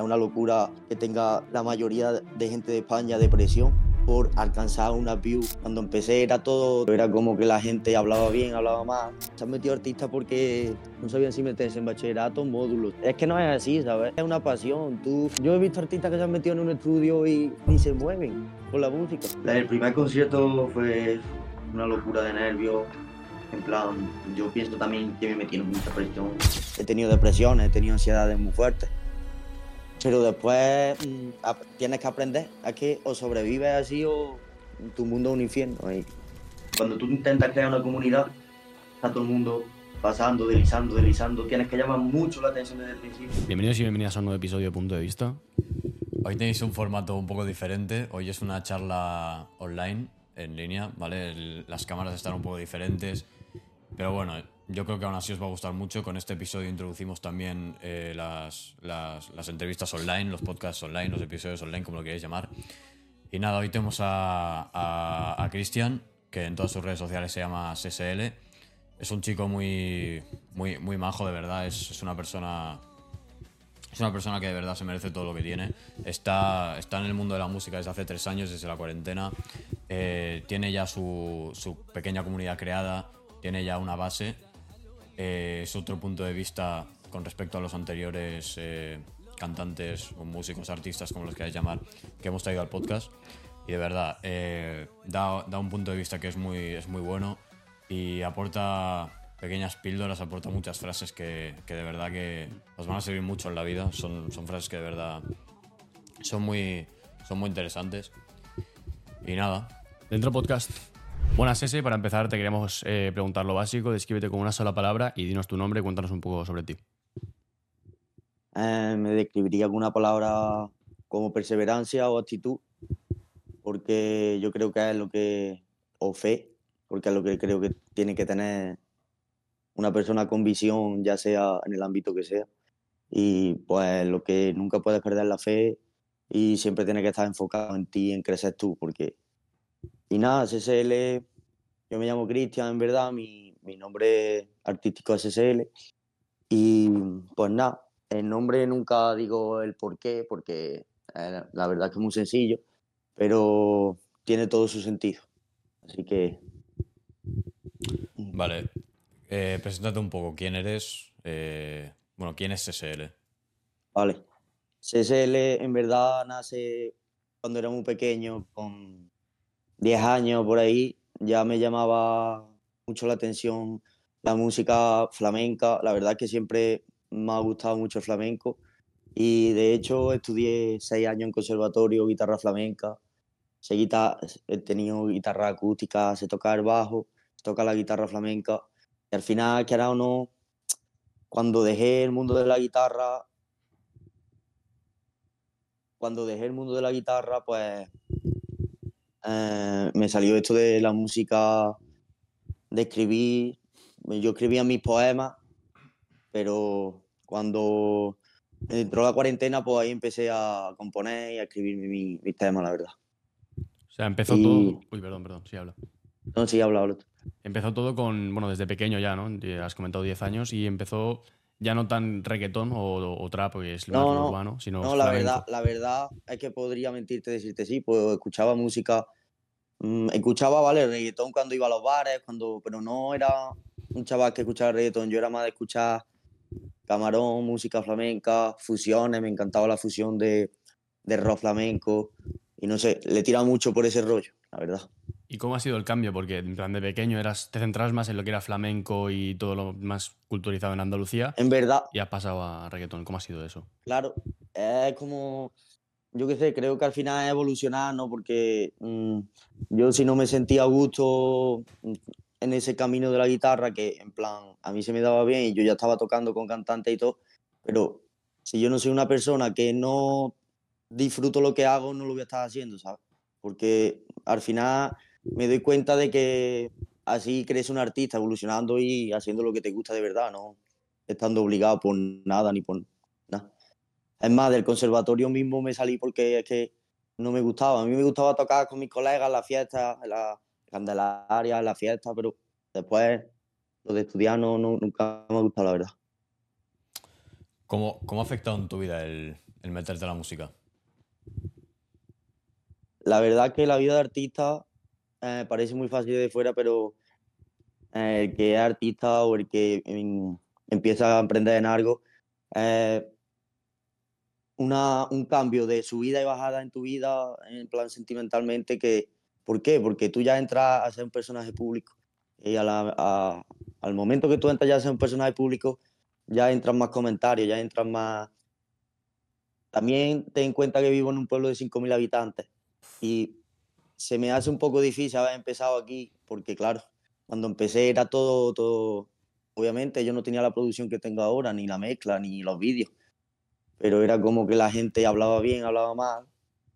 es una locura que tenga la mayoría de gente de España depresión por alcanzar una view. Cuando empecé era todo, era como que la gente hablaba bien, hablaba mal. Se han metido artistas porque no sabían si meterse en bachillerato o módulos. Es que no es así, ¿sabes? Es una pasión. Tú, yo he visto artistas que se han metido en un estudio y ni se mueven con la música. El primer concierto fue una locura de nervios. En plan, yo pienso también que me metí en mucha presión. He tenido depresiones, he tenido ansiedades muy fuertes. Pero después mm, tienes que aprender a que o sobrevives así o tu mundo es un infierno. Cuando tú intentas crear una comunidad, está todo el mundo pasando, deslizando, deslizando. Tienes que llamar mucho la atención desde el principio. Bienvenidos y bienvenidas a un nuevo episodio de Punto de Vista. Hoy tenéis un formato un poco diferente. Hoy es una charla online, en línea, ¿vale? las cámaras están un poco diferentes. Pero bueno, yo creo que aún así os va a gustar mucho. Con este episodio introducimos también eh, las, las, entrevistas online, los podcasts online, los episodios online, como lo queréis llamar. Y nada, hoy tenemos a, a, Cristian, que en todas sus redes sociales se llama SSL. Es un chico muy, muy, muy majo, de verdad. Es, es, una persona. Es una persona que de verdad se merece todo lo que tiene. Está, está en el mundo de la música desde hace tres años, desde la cuarentena. Eh, tiene ya su, su pequeña comunidad creada, tiene ya una base eh, es otro punto de vista con respecto a los anteriores eh, cantantes o músicos, artistas, como los queráis llamar, que hemos traído al podcast. Y de verdad, eh, da, un punto de vista que es muy, es muy bueno y aporta pequeñas píldoras, aporta muchas frases que, de verdad que os van a servir mucho en la vida. Son, son frases que de verdad son muy, son muy interesantes. Y nada. Dentro podcast Buenas, Ese. Para empezar, te queríamos eh, preguntar lo básico. Descríbete con una sola palabra y dinos tu nombre y cuéntanos un poco sobre ti. Eh, me describiría con una palabra como perseverancia o actitud, porque yo creo que es lo que, o fe, porque es lo que creo que tiene que tener una persona con visión, ya sea en el ámbito que sea. Y pues lo que nunca puedes perder la fe y siempre tiene que estar enfocado en ti, en crecer tú, porque y nada, SSL, yo me llamo Cristian, en verdad, mi, mi nombre artístico es SSL. Y pues nada, el nombre nunca digo el por qué, porque eh, la verdad que es muy sencillo, pero tiene todo su sentido. Así que. Vale. Eh, preséntate un poco. ¿Quién eres? Eh, bueno, ¿quién es SSL? Vale. SSL en verdad nace cuando era muy pequeño, con 10 años por ahí, ya me llamaba mucho la atención la música flamenca. La verdad es que siempre me ha gustado mucho el flamenco. Y de hecho estudié seis años en conservatorio, guitarra flamenca. he tenido guitarra acústica, se toca el bajo, toca la guitarra flamenca. Y al final, que o no, cuando dejé el mundo de la guitarra, cuando dejé el mundo de la guitarra, pues eh, me salió esto de la música, de escribir. Yo escribía mis poemas, pero cuando entró la cuarentena, pues ahí empecé a componer y a escribir mis mi temas, la verdad. O sea, empezó todo. Uy, perdón, perdón, sí hablo. No, sí, hablo, hablo. Empezó todo con, bueno, desde pequeño ya, ¿no? Has comentado 10 años y empezó ya no tan reggaetón o, trap, que es lo más urbano, sino. No, la verdad, la verdad es que podría mentirte decirte sí, pues escuchaba música, mm, escuchaba, vale, reggaetón cuando iba a los bares, cuando, pero no era un chaval que escuchaba reggaetón, yo era más de escuchar camarón, música flamenca, fusiones, me encantaba la fusión de, de rock flamenco, y no sé, le tira mucho por ese rollo, la verdad. ¿Y cómo ha sido el cambio? Porque en plan de pequeño eras, te centrabas más en lo que era flamenco y todo lo más culturizado en Andalucía. En verdad. Y has pasado a reggaetón. ¿Cómo ha sido eso? Claro, es como, yo qué sé, creo que al final es evolucionar, ¿no? Porque mm, yo si no me sentía a gusto en ese camino de la guitarra, que en plan, a mí se me daba bien y yo ya estaba tocando con cantante y todo, pero si yo no soy una persona que no disfruto lo que hago, no lo voy a estar haciendo, ¿sabes? Porque al final me doy cuenta de que así crees un artista evolucionando y haciendo lo que te gusta de verdad, no estando obligado por nada ni por nada. Es más, del conservatorio mismo me salí porque es que no me gustaba. A mí me gustaba tocar con mis colegas en la fiesta, en la Candelaria, en la fiesta, pero después lo de estudiar no, nunca me ha gustado, la verdad. ¿Cómo, ¿Cómo ha afectado en tu vida el, el meterte a la música? La verdad que la vida de artista eh, parece muy fácil de fuera, pero eh, el que es artista o el que em, empieza a emprender en algo, eh, una, un cambio de subida y bajada en tu vida, en plan sentimentalmente, que ¿por qué? Porque tú ya entras a ser un personaje público y a la- a- al momento que tú entras ya a ser un personaje público, ya entran más comentarios, ya entran más... También ten en cuenta que vivo en un pueblo de 5.000 habitantes y se me hace un poco difícil haber empezado aquí porque, claro, cuando empecé era todo, todo... Obviamente yo no tenía la producción que tengo ahora, ni la mezcla, ni los vídeos, pero era como que la gente hablaba bien, hablaba mal.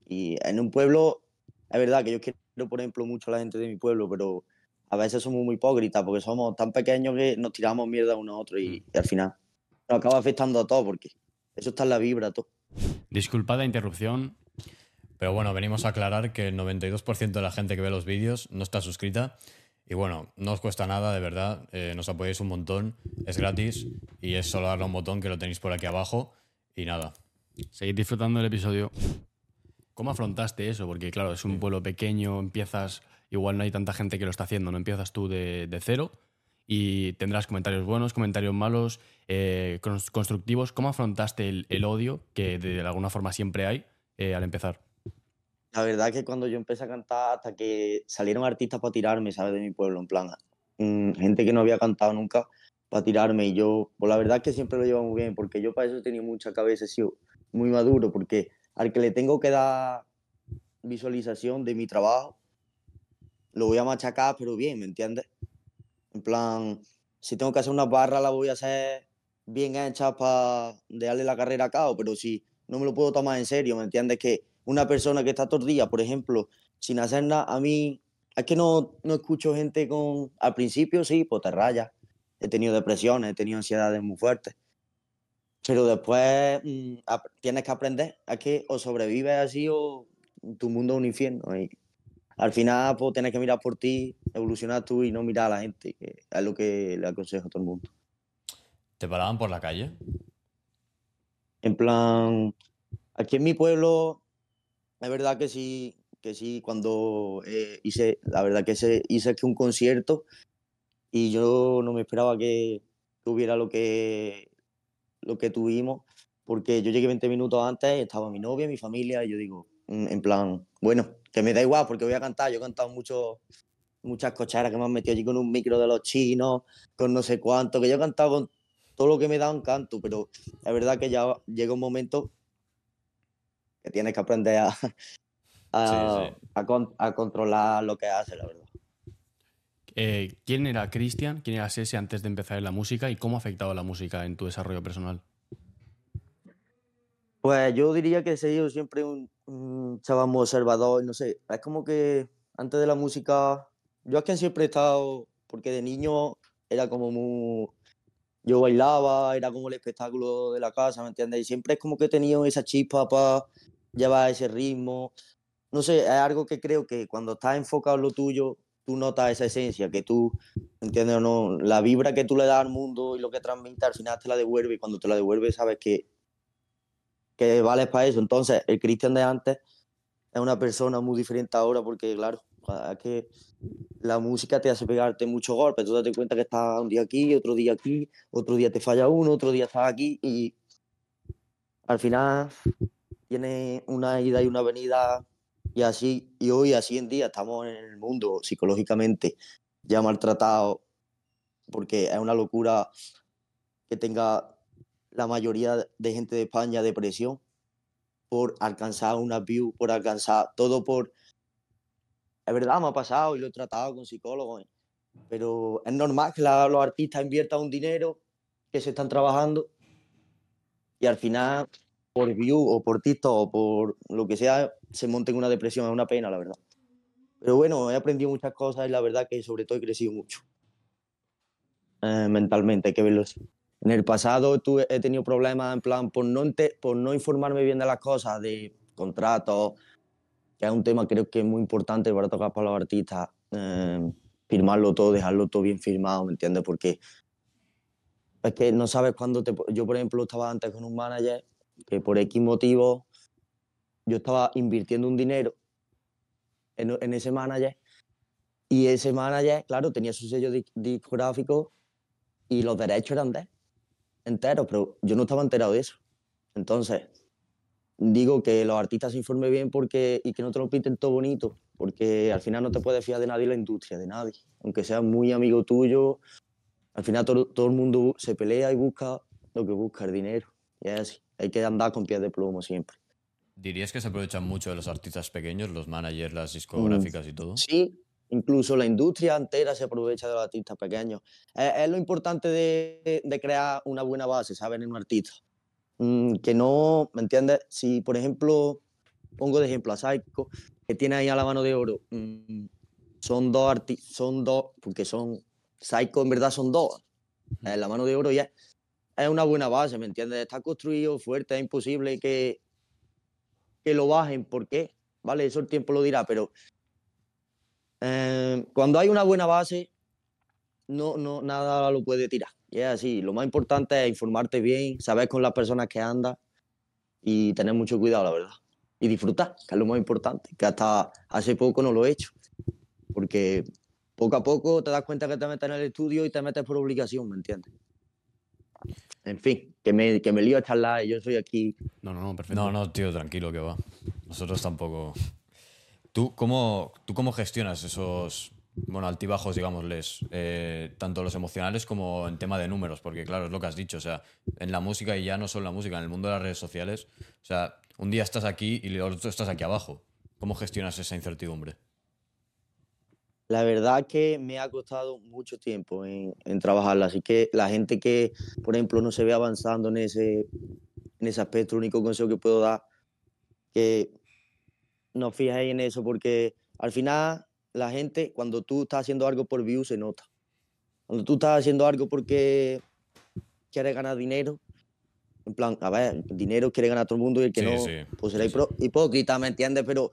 Y en un pueblo, es verdad que yo quiero, por ejemplo, mucho a la gente de mi pueblo, pero a veces somos muy hipócritas porque somos tan pequeños que nos tiramos mierda uno a otro y, y al final nos acaba afectando a todos porque eso está en la vibra, todo. Disculpad la interrupción. Pero bueno, venimos a aclarar que el 92% de la gente que ve los vídeos no está suscrita. Y bueno, no os cuesta nada, de verdad. eh, nos apoyáis un montón. Es gratis y es solo darle a un botón que lo tenéis por aquí abajo. Y nada. Seguid disfrutando del episodio. ¿Cómo afrontaste eso? Porque claro, es un pueblo pequeño, empiezas, igual no hay tanta gente que lo está haciendo, no empiezas tú de, de cero y tendrás comentarios buenos, comentarios malos, eh, cons- constructivos. ¿Cómo afrontaste el, el odio que de alguna forma siempre hay eh, al empezar? La verdad que cuando yo empecé a cantar, hasta que salieron artistas para tirarme, ¿sabes? De mi pueblo, en plan, mm, gente que no había cantado nunca para tirarme. Y yo, pues la verdad que siempre lo llevo muy bien, porque yo para eso tenía mucha cabeza, he sido muy maduro, porque al que le tengo que dar visualización de mi trabajo, lo voy a machacar, pero bien, ¿me entiendes? En plan, si tengo que hacer una barra, la voy a hacer bien hecha para darle la carrera a cabo, pero si no me lo puedo tomar en serio, ¿me entiendes? Que una persona que está todo el día, por ejemplo, sin hacer nada, a mí, es que no, no escucho gente con, al principio sí, pues te raya. He tenido depresiones, he tenido ansiedades muy fuertes. Pero después mm, ap- tienes que aprender. Es que o sobrevives así o tu mundo es un infierno. Y al final, pues tienes que mirar por ti, evolucionar tú y no mirar a la gente, que es lo que le aconsejo a todo el mundo. ¿Te paraban por la calle? En plan, aquí en mi pueblo, es verdad que sí, que sí, cuando eh, hice, la verdad que se, hice aquí un concierto y yo no me esperaba que tuviera lo que, lo que tuvimos, porque yo llegué 20 minutos antes, estaba mi novia, mi familia, y yo digo, mm, en plan, bueno, que me da igual porque voy a cantar, yo he cantado mucho, muchas cocheras que me han metido allí con un micro de los chinos, con no sé cuánto, que yo he cantado con todo lo que me da un canto, pero es verdad que ya llega un momento que tienes que aprender a, a, Sí, sí. a con- a controlar lo que haces, la verdad. Eh, ¿Quién era Cristian? ¿Quién era Sese antes de empezar en la música? ¿Y cómo ha afectado la música en tu desarrollo personal? Pues yo diría que he sido siempre un, un chaval muy observador, no sé, es como que antes de la música, yo es que siempre he estado, porque de niño era como muy, yo bailaba, era como el espectáculo de la casa, ¿me entiendes? Y siempre es como que he tenido esa chispa para llevar ese ritmo, no sé, es algo que creo que cuando estás enfocado en lo tuyo, tú notas esa esencia, que tú, ¿entiendes o no? La vibra que tú le das al mundo y lo que transmite, al final te la devuelve y cuando te la devuelve sabes que que vales para eso. Entonces, el Cristian de antes es una persona muy diferente ahora porque, claro, que la música te hace pegarte muchos golpes. Tú te das cuenta que estás un día aquí, otro día aquí, otro día te falla uno, otro día estás aquí y al final tiene una ida y una venida y así, y hoy así en día estamos en el mundo psicológicamente ya maltratados porque es una locura que tenga la mayoría de gente de España depresión por alcanzar una view, por alcanzar todo por... Es verdad, me ha pasado y lo he tratado con psicólogos, pero es normal que la- los artistas inviertan un dinero que se están trabajando y al final por view o por TikTok o por lo que sea se monten una depresión, es una pena, la verdad. Pero bueno, he aprendido muchas cosas y la verdad que sobre todo he crecido mucho. Eh, mentalmente, hay que verlo así. En el pasado tuve- he tenido problemas en plan por no, por no informarme bien de las cosas, de contratos, que es un tema creo que es muy importante para tocar para los artistas. eh, firmarlo todo, dejarlo todo bien firmado, ¿me entiendes? Porque es que no sabes cuándo te... Yo, por ejemplo, estaba antes con un manager que por X motivo yo estaba invirtiendo un dinero en, ese manager y ese manager, claro, tenía su sello di- discográfico y los derechos eran de él, enteros, pero yo no estaba enterado de eso. Entonces, digo que los artistas se informen bien porque, y que no te lo pinten todo bonito, porque al final no te puedes fiar de nadie la industria, de nadie. Aunque sea muy amigo tuyo, al final todo, todo el mundo se pelea y busca lo que busca, el dinero. Y es así, hay que andar con pies de plomo siempre. ¿Dirías que se aprovechan mucho de los artistas pequeños, los managers, las discográficas y todo? Sí, incluso la industria entera se aprovecha de los artistas pequeños. Es, es lo importante de, de crear una buena base, ¿sabes? En un artista. Mm, que no, ¿me entiendes? Si, por ejemplo, pongo de ejemplo a Psycho, que tiene ahí a la mano de oro, mm, son dos artistas, son dos, porque son, Psycho en verdad son dos, eh, la mano de oro ya es una buena base, ¿me entiendes? Está construido fuerte, es imposible que, que lo bajen, ¿por qué? Vale, eso el tiempo lo dirá, pero eh, cuando hay una buena base, no, no, nada lo puede tirar. Y es así, lo más importante es informarte bien, saber con las personas que andas y tener mucho cuidado, la verdad. Y disfrutar, que es lo más importante, que hasta hace poco no lo he hecho. Porque poco a poco te das cuenta que te metes en el estudio y te metes por obligación, ¿me entiendes? En fin, que me, que me lío a charlar y yo soy aquí. No, no, no, perfecto. No, no, tío, tranquilo que va. Nosotros tampoco. ¿Tú cómo, tú cómo gestionas esos bueno, altibajos, digámosles, eh, tanto los emocionales como en tema de números? Porque, claro, es lo que has dicho. O sea, en la música y ya no solo en la música, en el mundo de las redes sociales, o sea, un día estás aquí y el otro estás aquí abajo. ¿Cómo gestionas esa incertidumbre? La verdad que me ha costado mucho tiempo en, en trabajarla, así que la gente que, por ejemplo, no se ve avanzando en ese, en ese aspecto, el único consejo que puedo dar, que no fijéis en eso, porque al final la gente, cuando tú estás haciendo algo por view, se nota. Cuando tú estás haciendo algo porque quieres ganar dinero, en plan, a ver, dinero quiere ganar todo el mundo y el que Sí, no, sí, pues será sí, hipócrita, ¿me entiendes? Pero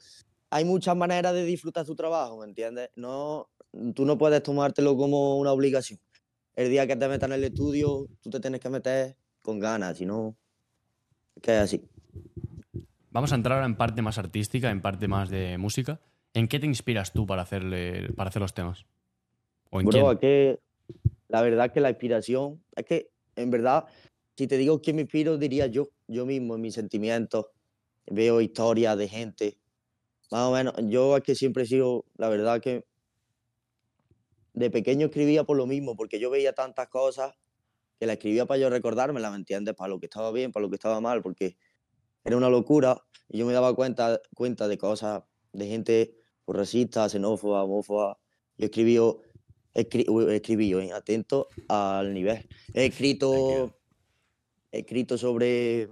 hay muchas maneras de disfrutar tu trabajo, ¿me entiendes? No, tú no puedes tomártelo como una obligación. El día que te metas en el estudio, tú te tienes que meter con ganas, si no, que es así. Vamos a entrar ahora en parte más artística, en parte más de música. ¿En qué te inspiras tú para, hacerle, para hacer los temas? ¿O en Bro, quién? es que la verdad que la inspiración, es que en verdad, si te digo quién me inspiro, diría yo, yo mismo, en mis sentimientos. Veo historias de gente. Más o menos, yo es que siempre he sido, la verdad que de pequeño escribía por lo mismo, porque yo veía tantas cosas que la escribía para yo recordármela, ¿me entiendes? Para lo que estaba bien, para lo que estaba mal, porque era una locura y yo me daba cuenta, cuenta de cosas de gente pues, racista, xenófoba, homófoba. Yo escribí, escri- escribí eh, atento al nivel. He escrito, he escrito sobre,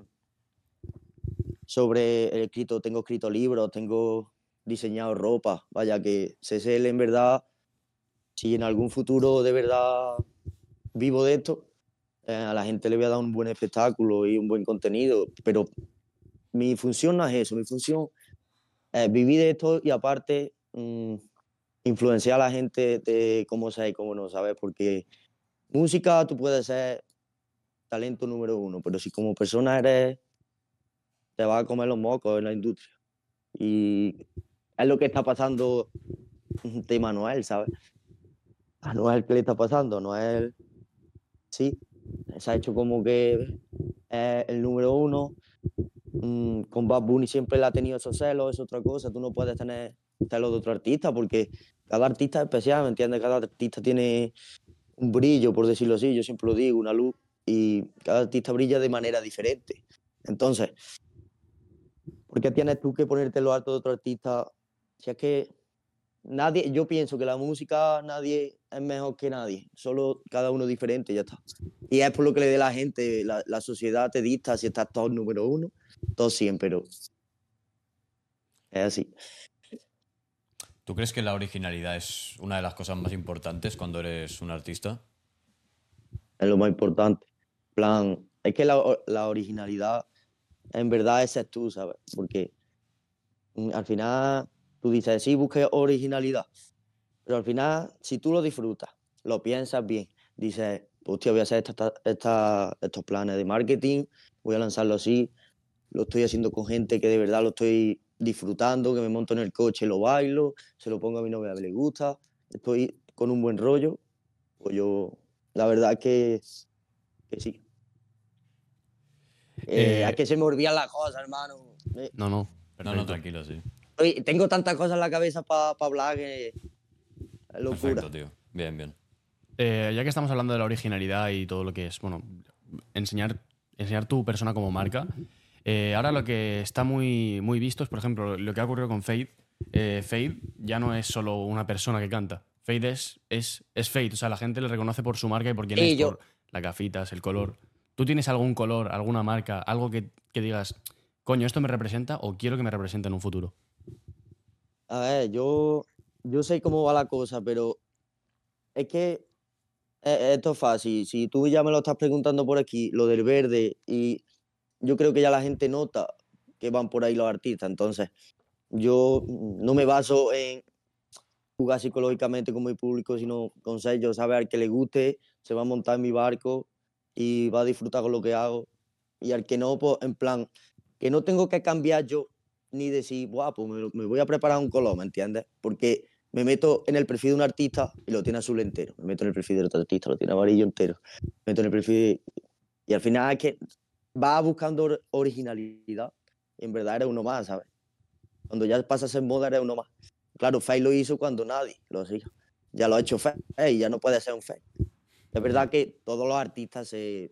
sobre, he escrito, tengo escrito libros, tengo diseñado ropa, vaya que CSL en verdad, si en algún futuro de verdad vivo de esto, eh, a la gente le voy a dar un buen espectáculo y un buen contenido, pero mi función no es eso, mi función es vivir de esto y aparte mm, influenciar a la gente de cómo ser y cómo no, ¿sabes? Porque música tú puedes ser talento número uno, pero si como persona eres, te vas a comer los mocos en la industria. Y es lo que está pasando de Manuel, ¿sabes? A Noel, ¿qué le está pasando? Noel, sí, se ha hecho como que es el número uno. Mm, con Bad Bunny siempre le ha tenido esos celos, es otra cosa. Tú no puedes tener celos de otro artista porque cada artista es especial, ¿me entiendes? Cada artista tiene un brillo, por decirlo así, yo siempre lo digo, una luz, y cada artista brilla de manera diferente. Entonces, ¿por qué tienes tú que ponerte lo alto de otro artista? Si es que nadie, yo pienso que la música nadie es mejor que nadie, solo cada uno diferente y ya está. Y es por lo que le dé la gente, la, la sociedad te dicta si estás todo número uno, todo 100, pero es así. ¿Tú crees que la originalidad es una de las cosas más importantes cuando eres un artista? es lo más importante. En plan, es que la, la originalidad en verdad esa es tú, ¿sabes? Porque mm, al final tú dices, sí, busque originalidad, pero al final, si tú lo disfrutas, lo piensas bien, dices, hostia, voy a hacer esta- estos planes de marketing, voy a lanzarlo así, lo estoy haciendo con gente que de verdad lo estoy disfrutando, que me monto en el coche, lo bailo, se lo pongo a mi novia le gusta, estoy con un buen rollo, pues yo, la verdad que, que sí. Eh, Eh, es que se me olvidan las cosas, hermano. Eh, No, no. No, perfecto. no, tranquilo, sí. oye, tengo tantas cosas en la cabeza para hablar que es locura. Perfecto, tío. Bien, bien. Eh, ya que estamos hablando de la originalidad y todo lo que es, bueno, enseñar, enseñar tu persona como marca, eh, ahora lo que está muy, muy visto es, por ejemplo, lo que ha ocurrido con Fade. Eh, Fade ya no es solo una persona que canta. Fade es, es, es Fade, o sea, la gente le reconoce por su marca y por quién Sí, es, yo- por las gafitas, el color. ¿Tú tienes algún color, alguna marca, algo que, que digas, coño, esto me representa o quiero que me represente en un futuro? A ver, yo, yo sé cómo va la cosa, pero es que eh, esto es fácil. Si tú ya me lo estás preguntando por aquí, lo del verde, y yo creo que ya la gente nota que van por ahí los artistas. Entonces, yo no me baso en jugar psicológicamente con mi público, sino con ser yo, saber que le guste, se va a montar en mi barco y va a disfrutar con lo que hago. Y al que no, pues en plan, que no tengo que cambiar yo ni decir, guau, pues me, me voy a preparar un color, ¿me entiendes? Porque me meto en el perfil de un artista y lo tiene azul entero. Me meto en el perfil de otro artista, lo tiene amarillo entero. Me meto en el perfil. Y al final es que vas buscando or- originalidad y en verdad eres uno más, ¿sabes? Cuando ya pasas en moda eres uno más. Claro, Faye lo hizo cuando nadie lo hacía. Ya lo ha hecho Faye y ya no puede ser un Faye. Es verdad que todos los artistas se,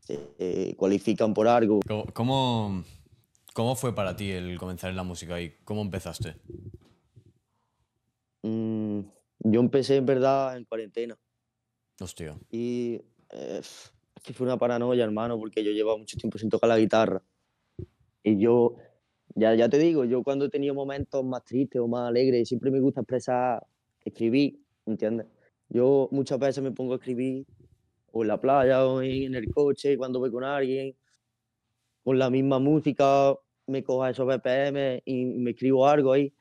se eh, cualifican por algo. ¿Cómo, cómo, fue para ti el comenzar en la música y cómo empezaste? Mm, yo empecé en verdad en cuarentena Hostia. y eh, es que fue una paranoia, hermano, porque yo llevaba mucho tiempo sin tocar la guitarra. Y yo, ya, ya te digo, yo cuando he tenido momentos más tristes o más alegres, siempre me gusta expresar, escribir, ¿entiendes? Yo muchas veces me pongo a escribir o en la playa o en el coche cuando voy con alguien, con la misma música, me cojo esos BPM y me escribo algo ahí.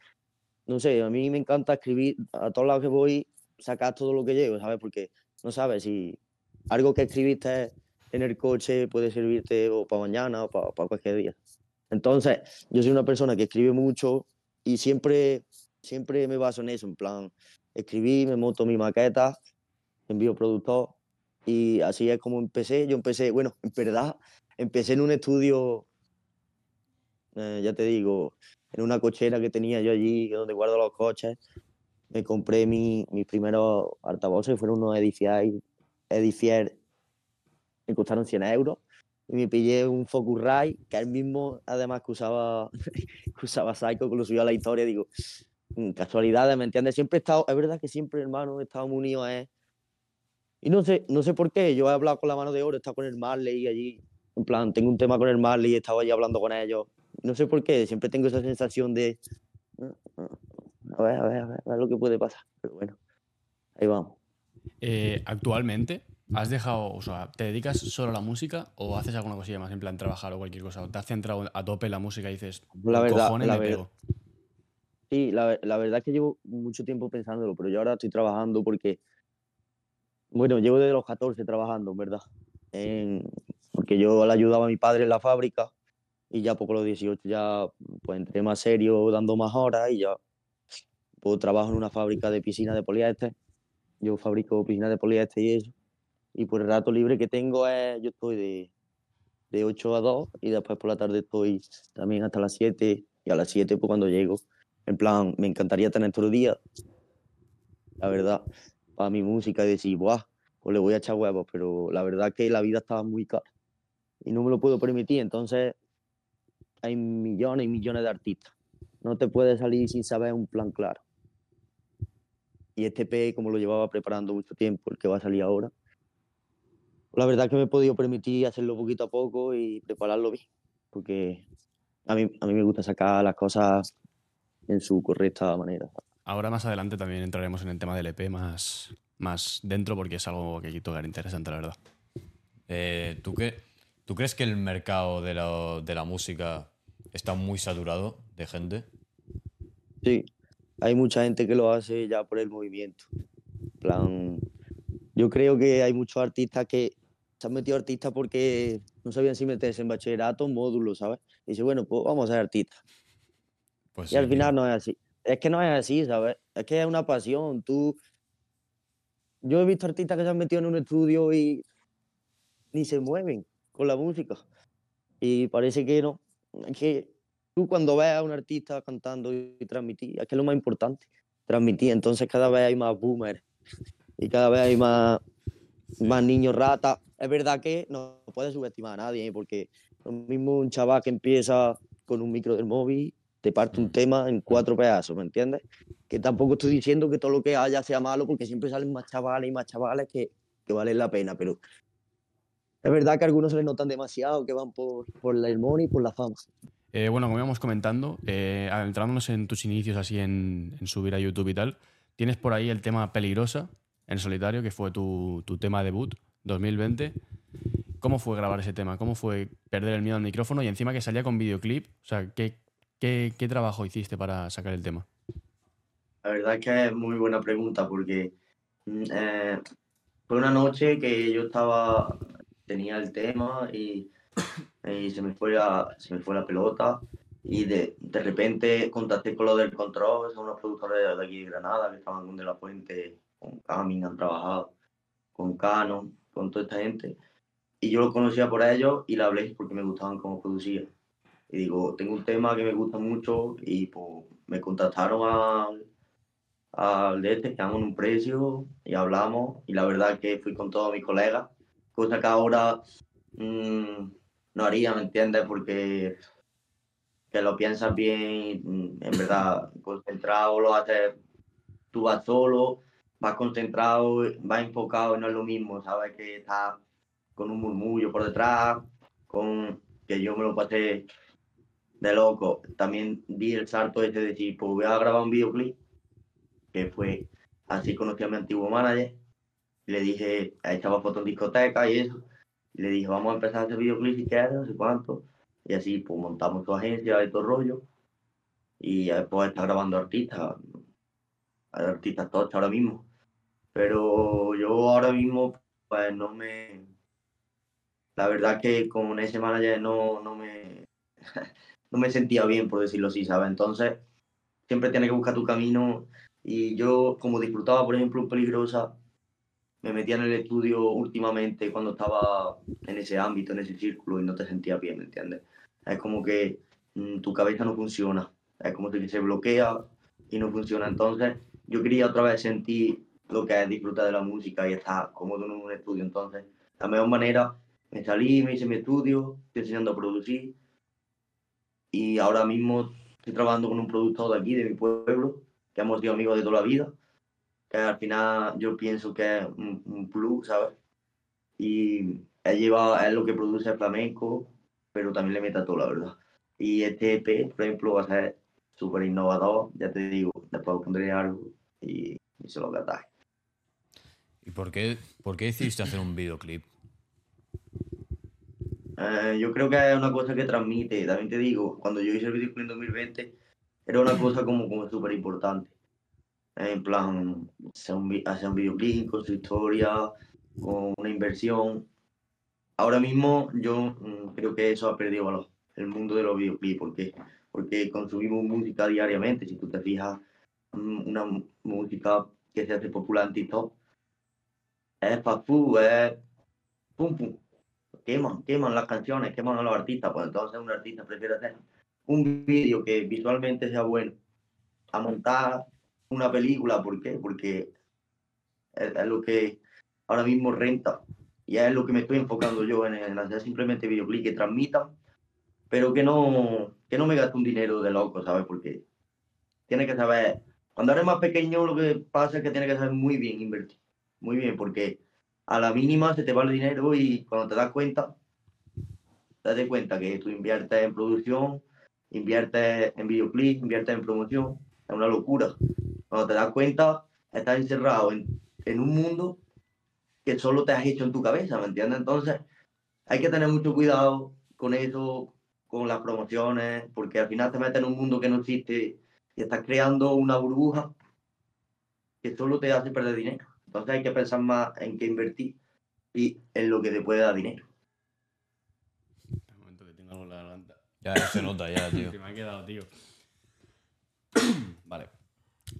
No sé, a mí me encanta escribir a todos lados que voy, sacar todo lo que llego, ¿sabes? Porque no sabes si algo que escribiste en el coche puede servirte o para mañana o para, para cualquier día. Entonces, yo soy una persona que escribe mucho y siempre, siempre me baso en eso, en plan, escribí, me monto mi maqueta, envío productor y así es como empecé. Yo empecé, bueno, en verdad, empecé en un estudio, eh, ya te digo, en una cochera que tenía yo allí, donde guardo los coches. Me compré mi, mis primeros altavoces, fueron unos Edifier, Edifier me costaron 100 euros. Y me pillé un Focusrite, que él mismo, además, que usaba, que usaba Psycho, que lo subió a la historia. Digo, casualidades, ¿me entiendes? Siempre he estado, es verdad que siempre, hermano, he estado muy unido a él. Y no sé, no sé por qué, yo he hablado con la mano de oro, he estado con el Marley allí. En plan, tengo un tema con el Marley, he estado allí hablando con ellos. No sé por qué, siempre tengo esa sensación de. A ver, a ver, a ver, a ver lo que puede pasar. Pero bueno, ahí vamos. Eh, actualmente, ¿has dejado, o sea, te dedicas solo a la música o haces alguna cosilla más en plan trabajar o cualquier cosa? ¿O te has centrado a tope en la música y dices, La "Con verdad, cojones la me ver- pego"? Sí, la, la verdad es que llevo mucho tiempo pensándolo, pero yo ahora estoy trabajando porque, bueno, llevo desde los 14 trabajando, en verdad. En- porque yo le ayudaba a mi padre en la fábrica y ya poco los 18 ya pues entré más serio, dando más horas y ya pues trabajo en una fábrica de piscinas de poliéster. Yo fabrico piscinas de poliéster y eso. Y por el rato libre que tengo es, yo estoy de, de 8 a 2 y después por la tarde estoy también hasta las 7 y a las 7 pues cuando llego. En plan, me encantaría tener todo el día, la verdad, para mi música y decir, ¡buah! Pues le voy a echar huevos, pero la verdad que la vida estaba muy cara y no me lo puedo permitir. Entonces, hay millones y millones de artistas. No te puedes salir sin saber un plan claro. Y este P, como lo llevaba preparando mucho tiempo, el que va a salir ahora, la verdad que me he podido permitir hacerlo poquito a poco y prepararlo bien, porque a mí, a mí me gusta sacar las cosas en su correcta manera. Ahora más adelante también entraremos en el tema del EP más, más dentro porque es algo que hay que tocar interesante, la verdad. Eh, ¿tú, qué, ¿Tú crees que el mercado de la, de la música está muy saturado de gente? Sí, hay mucha gente que lo hace ya por el movimiento. En plan, yo creo que hay muchos artistas que se han metido artistas porque no sabían si meterse en bachillerato o módulo, ¿sabes? Y dice, bueno, pues vamos a ser artistas. Pues y al sí, final no es así. Es que no es así, ¿sabes? Es que es una pasión. Tú. Yo he visto artistas que se han metido en un estudio y ni se mueven con la música. Y parece que no. Es que tú cuando ves a un artista cantando y transmitir, es que es lo más importante, transmitir. Entonces cada vez hay más boomers y cada vez hay más, más niños ratas. Es verdad que no puedes subestimar a nadie, porque lo mismo un chaval que empieza con un micro del móvil te parte un tema en cuatro pedazos, ¿me entiendes? Que tampoco estoy diciendo que todo lo que haya sea malo, porque siempre salen más chavales y más chavales que, que valen la pena, pero es verdad que a algunos se les notan demasiado, que van por, por el money y por la fama. Eh, bueno, como íbamos comentando, eh, adentrándonos en tus inicios así en, en subir a YouTube y tal, tienes por ahí el tema Peligrosa en solitario, que fue tu, tu tema debut 2020. ¿Cómo fue grabar ese tema? ¿Cómo fue perder el miedo al micrófono y encima que salía con videoclip? O sea, ¿qué, qué, trabajo hiciste para sacar el tema? La verdad es que es muy buena pregunta porque mm, eh, fue una noche que yo estaba, tenía el tema y, se, me fue la, pelota y de, repente contacté con lo del control, son unos productores de aquí de Granada que estaban con De La Fuente, con Camin, han trabajado, con Cano, con toda esta gente. Y yo lo conocía por ellos y la hablé porque me gustaban cómo producía. Y digo, tengo un tema que me gusta mucho y pues me contactaron al de este, quedamos en un precio y hablamos y la verdad que fui con todos mis colegas, cosa que ahora mm, no haría, ¿me entiendes? Porque que lo piensas bien, mm, en verdad, concentrado, lo haces, tú vas solo, vas concentrado, vas enfocado y no es lo mismo, sabes que estás con un murmullo por detrás, con que yo me lo pasé de loco. También di el salto ese de decir, pues voy a grabar un videoclip que fue así conocí a mi antiguo manager. Le dije, echaba fotos en discoteca y eso. Le dije, vamos a empezar a hacer videoclips si quieres, no sé cuánto. Y así, pues montamos tu agencia y todo el rollo. Y después está grabando artistas, artistas todos ahora mismo. Pero yo ahora mismo, pues no me. La verdad que con ese manager no, no me. no me sentía bien, por decirlo así, ¿sabes? Entonces, siempre tienes que buscar tu camino y yo, como disfrutaba, por ejemplo, Peligrosa, me metía en el estudio últimamente cuando estaba en ese ámbito, en ese círculo y no te sentías bien, ¿me entiendes? Es como que mm, tu cabeza no funciona, es como que se bloquea y no funciona. Entonces, yo quería otra vez sentir lo que es disfrutar de la música y estar cómodo en un estudio. Entonces, la mejor manera, me salí, me hice mi estudio, estoy enseñando a producir y ahora mismo estoy trabajando con un productor de aquí, de mi pueblo, que hemos sido amigos de toda la vida, que al final yo pienso que es un, un plus, ¿sabes? Y él lleva, es lo que produce el flamenco, pero también le mete a todo, la verdad. Y este EP, por ejemplo, va a ser súper innovador, ya te digo, después pondré algo y, y se lo catáis. ¿Y por qué, por qué decidiste hacer un videoclip? Eh, yo creo que es una cosa que transmite, también te digo, cuando yo hice el videoclip en 2020, era una cosa como, como súper importante. En plan, hacer un, hacer videoclip con su historia, con una inversión. Ahora mismo yo mm, creo que eso ha perdido valor, el mundo de los videoclips, porque, porque consumimos música diariamente. Si tú te fijas, mm, una música que se hace popular en TikTok es food, es pum pum. Queman, queman las canciones, queman a los artistas. Pues entonces un artista prefiere hacer un vídeo que visualmente sea bueno a montar una película. ¿Por qué? Porque es, es lo que ahora mismo renta y es lo que me estoy enfocando yo en, en hacer simplemente videoclips que transmitan, pero que no, que no me gaste un dinero de loco, ¿sabes? Porque tienes que saber, cuando eres más pequeño lo que pasa es que tienes que saber muy bien invertir, muy bien, porque a la mínima se te va el dinero y cuando te das cuenta, te das cuenta que tú inviertes en producción, inviertes en videoclip, inviertes en promoción, es una locura. Cuando te das cuenta, estás encerrado en, en un mundo que solo te has hecho en tu cabeza, ¿me entiendes? Entonces, hay que tener mucho cuidado con eso, con las promociones, porque al final te metes en un mundo que no existe y estás creando una burbuja que solo te hace perder dinero. Entonces hay que pensar más en qué invertir y es lo que te puede dar dinero. Un momento que tengo algo en la garganta. Ya, ya se nota, ya, tío. Que me ha quedado, tío. vale.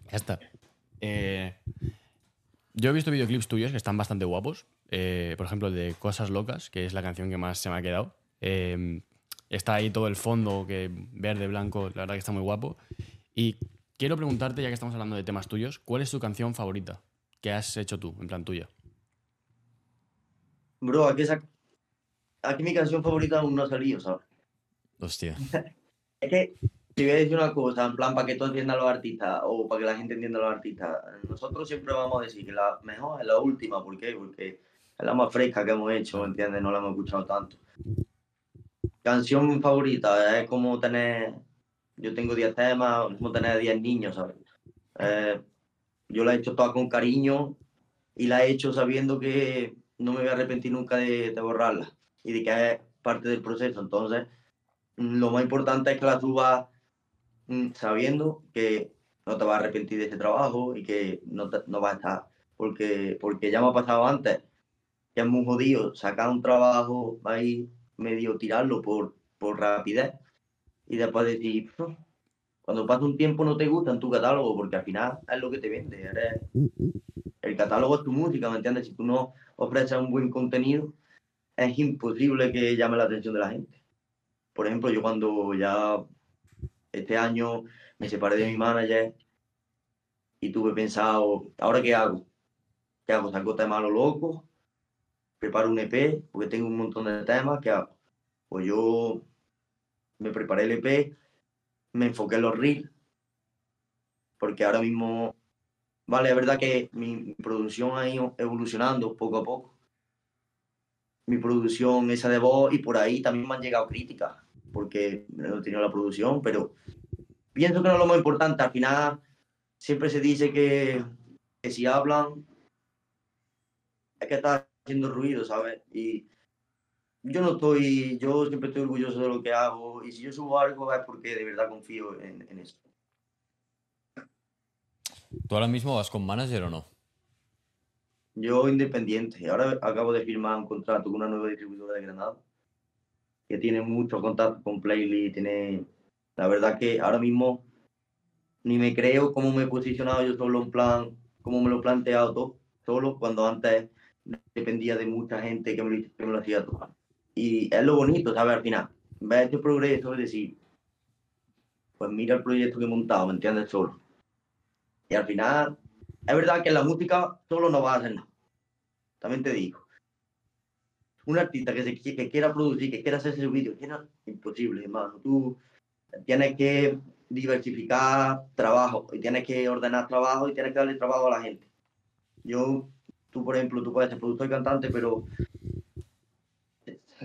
Ya está. Eh, yo he visto videoclips tuyos que están bastante guapos. Eh, por ejemplo, el de Cosas Locas, que es la canción que más se me ha quedado. Eh, está ahí todo el fondo, que verde, blanco, la verdad que está muy guapo. Y quiero preguntarte, ya que estamos hablando de temas tuyos, ¿cuál es tu canción favorita que has hecho tú, en plan tuya? Bro, aquí, esa- aquí mi canción favorita aún no ha salido, ¿sabes? Hostia. Es que te voy a decir una cosa, en plan, para que tú entiendas a los artistas o para que la gente entienda a los artistas. Nosotros siempre vamos a decir que la mejor es la última, ¿por qué? Porque es la más fresca que hemos hecho, ¿me entiendes? No la hemos escuchado tanto. Canción favorita es como tener. Yo tengo 10 temas, es como tener 10 niños, ¿sabes? Eh, yo la he hecho toda con cariño y la he hecho sabiendo que no me voy a arrepentir nunca de, borrarla y de que es parte del proceso. Entonces, lo más importante es que la subas mm, sabiendo que no te vas a arrepentir de ese trabajo y que no, te- no vas a estar. Porque, porque ya me ha pasado antes, que es muy jodido sacar un trabajo ahí medio tirarlo por, por rapidez y después decir, "Uf, cuando pasa un tiempo no te gusta en tu catálogo porque al final es lo que te vende. eres- el catálogo es tu música, ¿me entiendes? Si tú no ofreces un buen contenido, es imposible que llame la atención de la gente. Por ejemplo, yo cuando ya este año me separé de mi manager y tuve pensado, ¿ahora qué hago? ¿Qué hago? ¿Saco temas a lo loco? ¿Preparo un EP? Porque tengo un montón de temas. ¿Qué hago? Pues yo me preparé el EP, me enfoqué en los reels, porque ahora mismo, vale, es verdad que mi, producción ha ido evolucionando poco a poco. Mi producción, esa de voz, y por ahí también me han llegado críticas, porque no he tenido la producción, pero pienso que no es lo más importante. Al final, siempre se dice que, que si hablan, es que está haciendo ruido, ¿sabes? Y yo no estoy, yo siempre estoy orgulloso de lo que hago, y si yo subo algo es porque de verdad confío en, en eso. ¿Tú ahora mismo vas con manager o no? Yo independiente. Ahora acabo de firmar un contrato con una nueva distribuidora de Granada que tiene mucho contacto con Playlist. Tiene, la verdad que ahora mismo ni me creo cómo me he posicionado yo solo en plan, cómo me lo he planteado todo, solo cuando antes dependía de mucha gente que me lo, que me lo hacía todo. Y es lo bonito, ¿sabes? Al final, ver este progreso es decir, pues mira el proyecto que he montado, ¿me entiendes? Solo. Y al final, es verdad que en la música solo no vas a hacer nada. También te digo. Un artista que, se, que quiera producir, que quiera hacerse su vídeo, imposible, hermano. Tú tienes que diversificar trabajo y tienes que ordenar trabajo y tienes que darle trabajo a la gente. Yo, tú por ejemplo, tú puedes ser productor y cantante, pero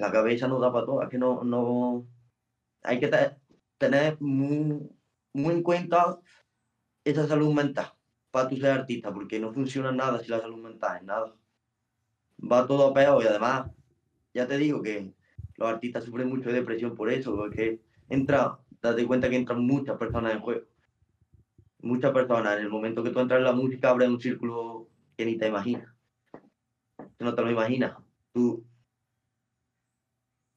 la cabeza no da para todo. Que no, no, hay que te- tener muy, en cuenta esa salud mental para tú ser artista, porque no funciona nada si la salud mental es nada. Va todo a peor y además, ya te digo que los artistas sufren mucho de depresión por eso, porque entra, date cuenta que entran muchas personas en juego. Muchas personas, en el momento que tú entras en la música, abre un círculo que ni te imaginas. Tú no te lo imaginas. Tú,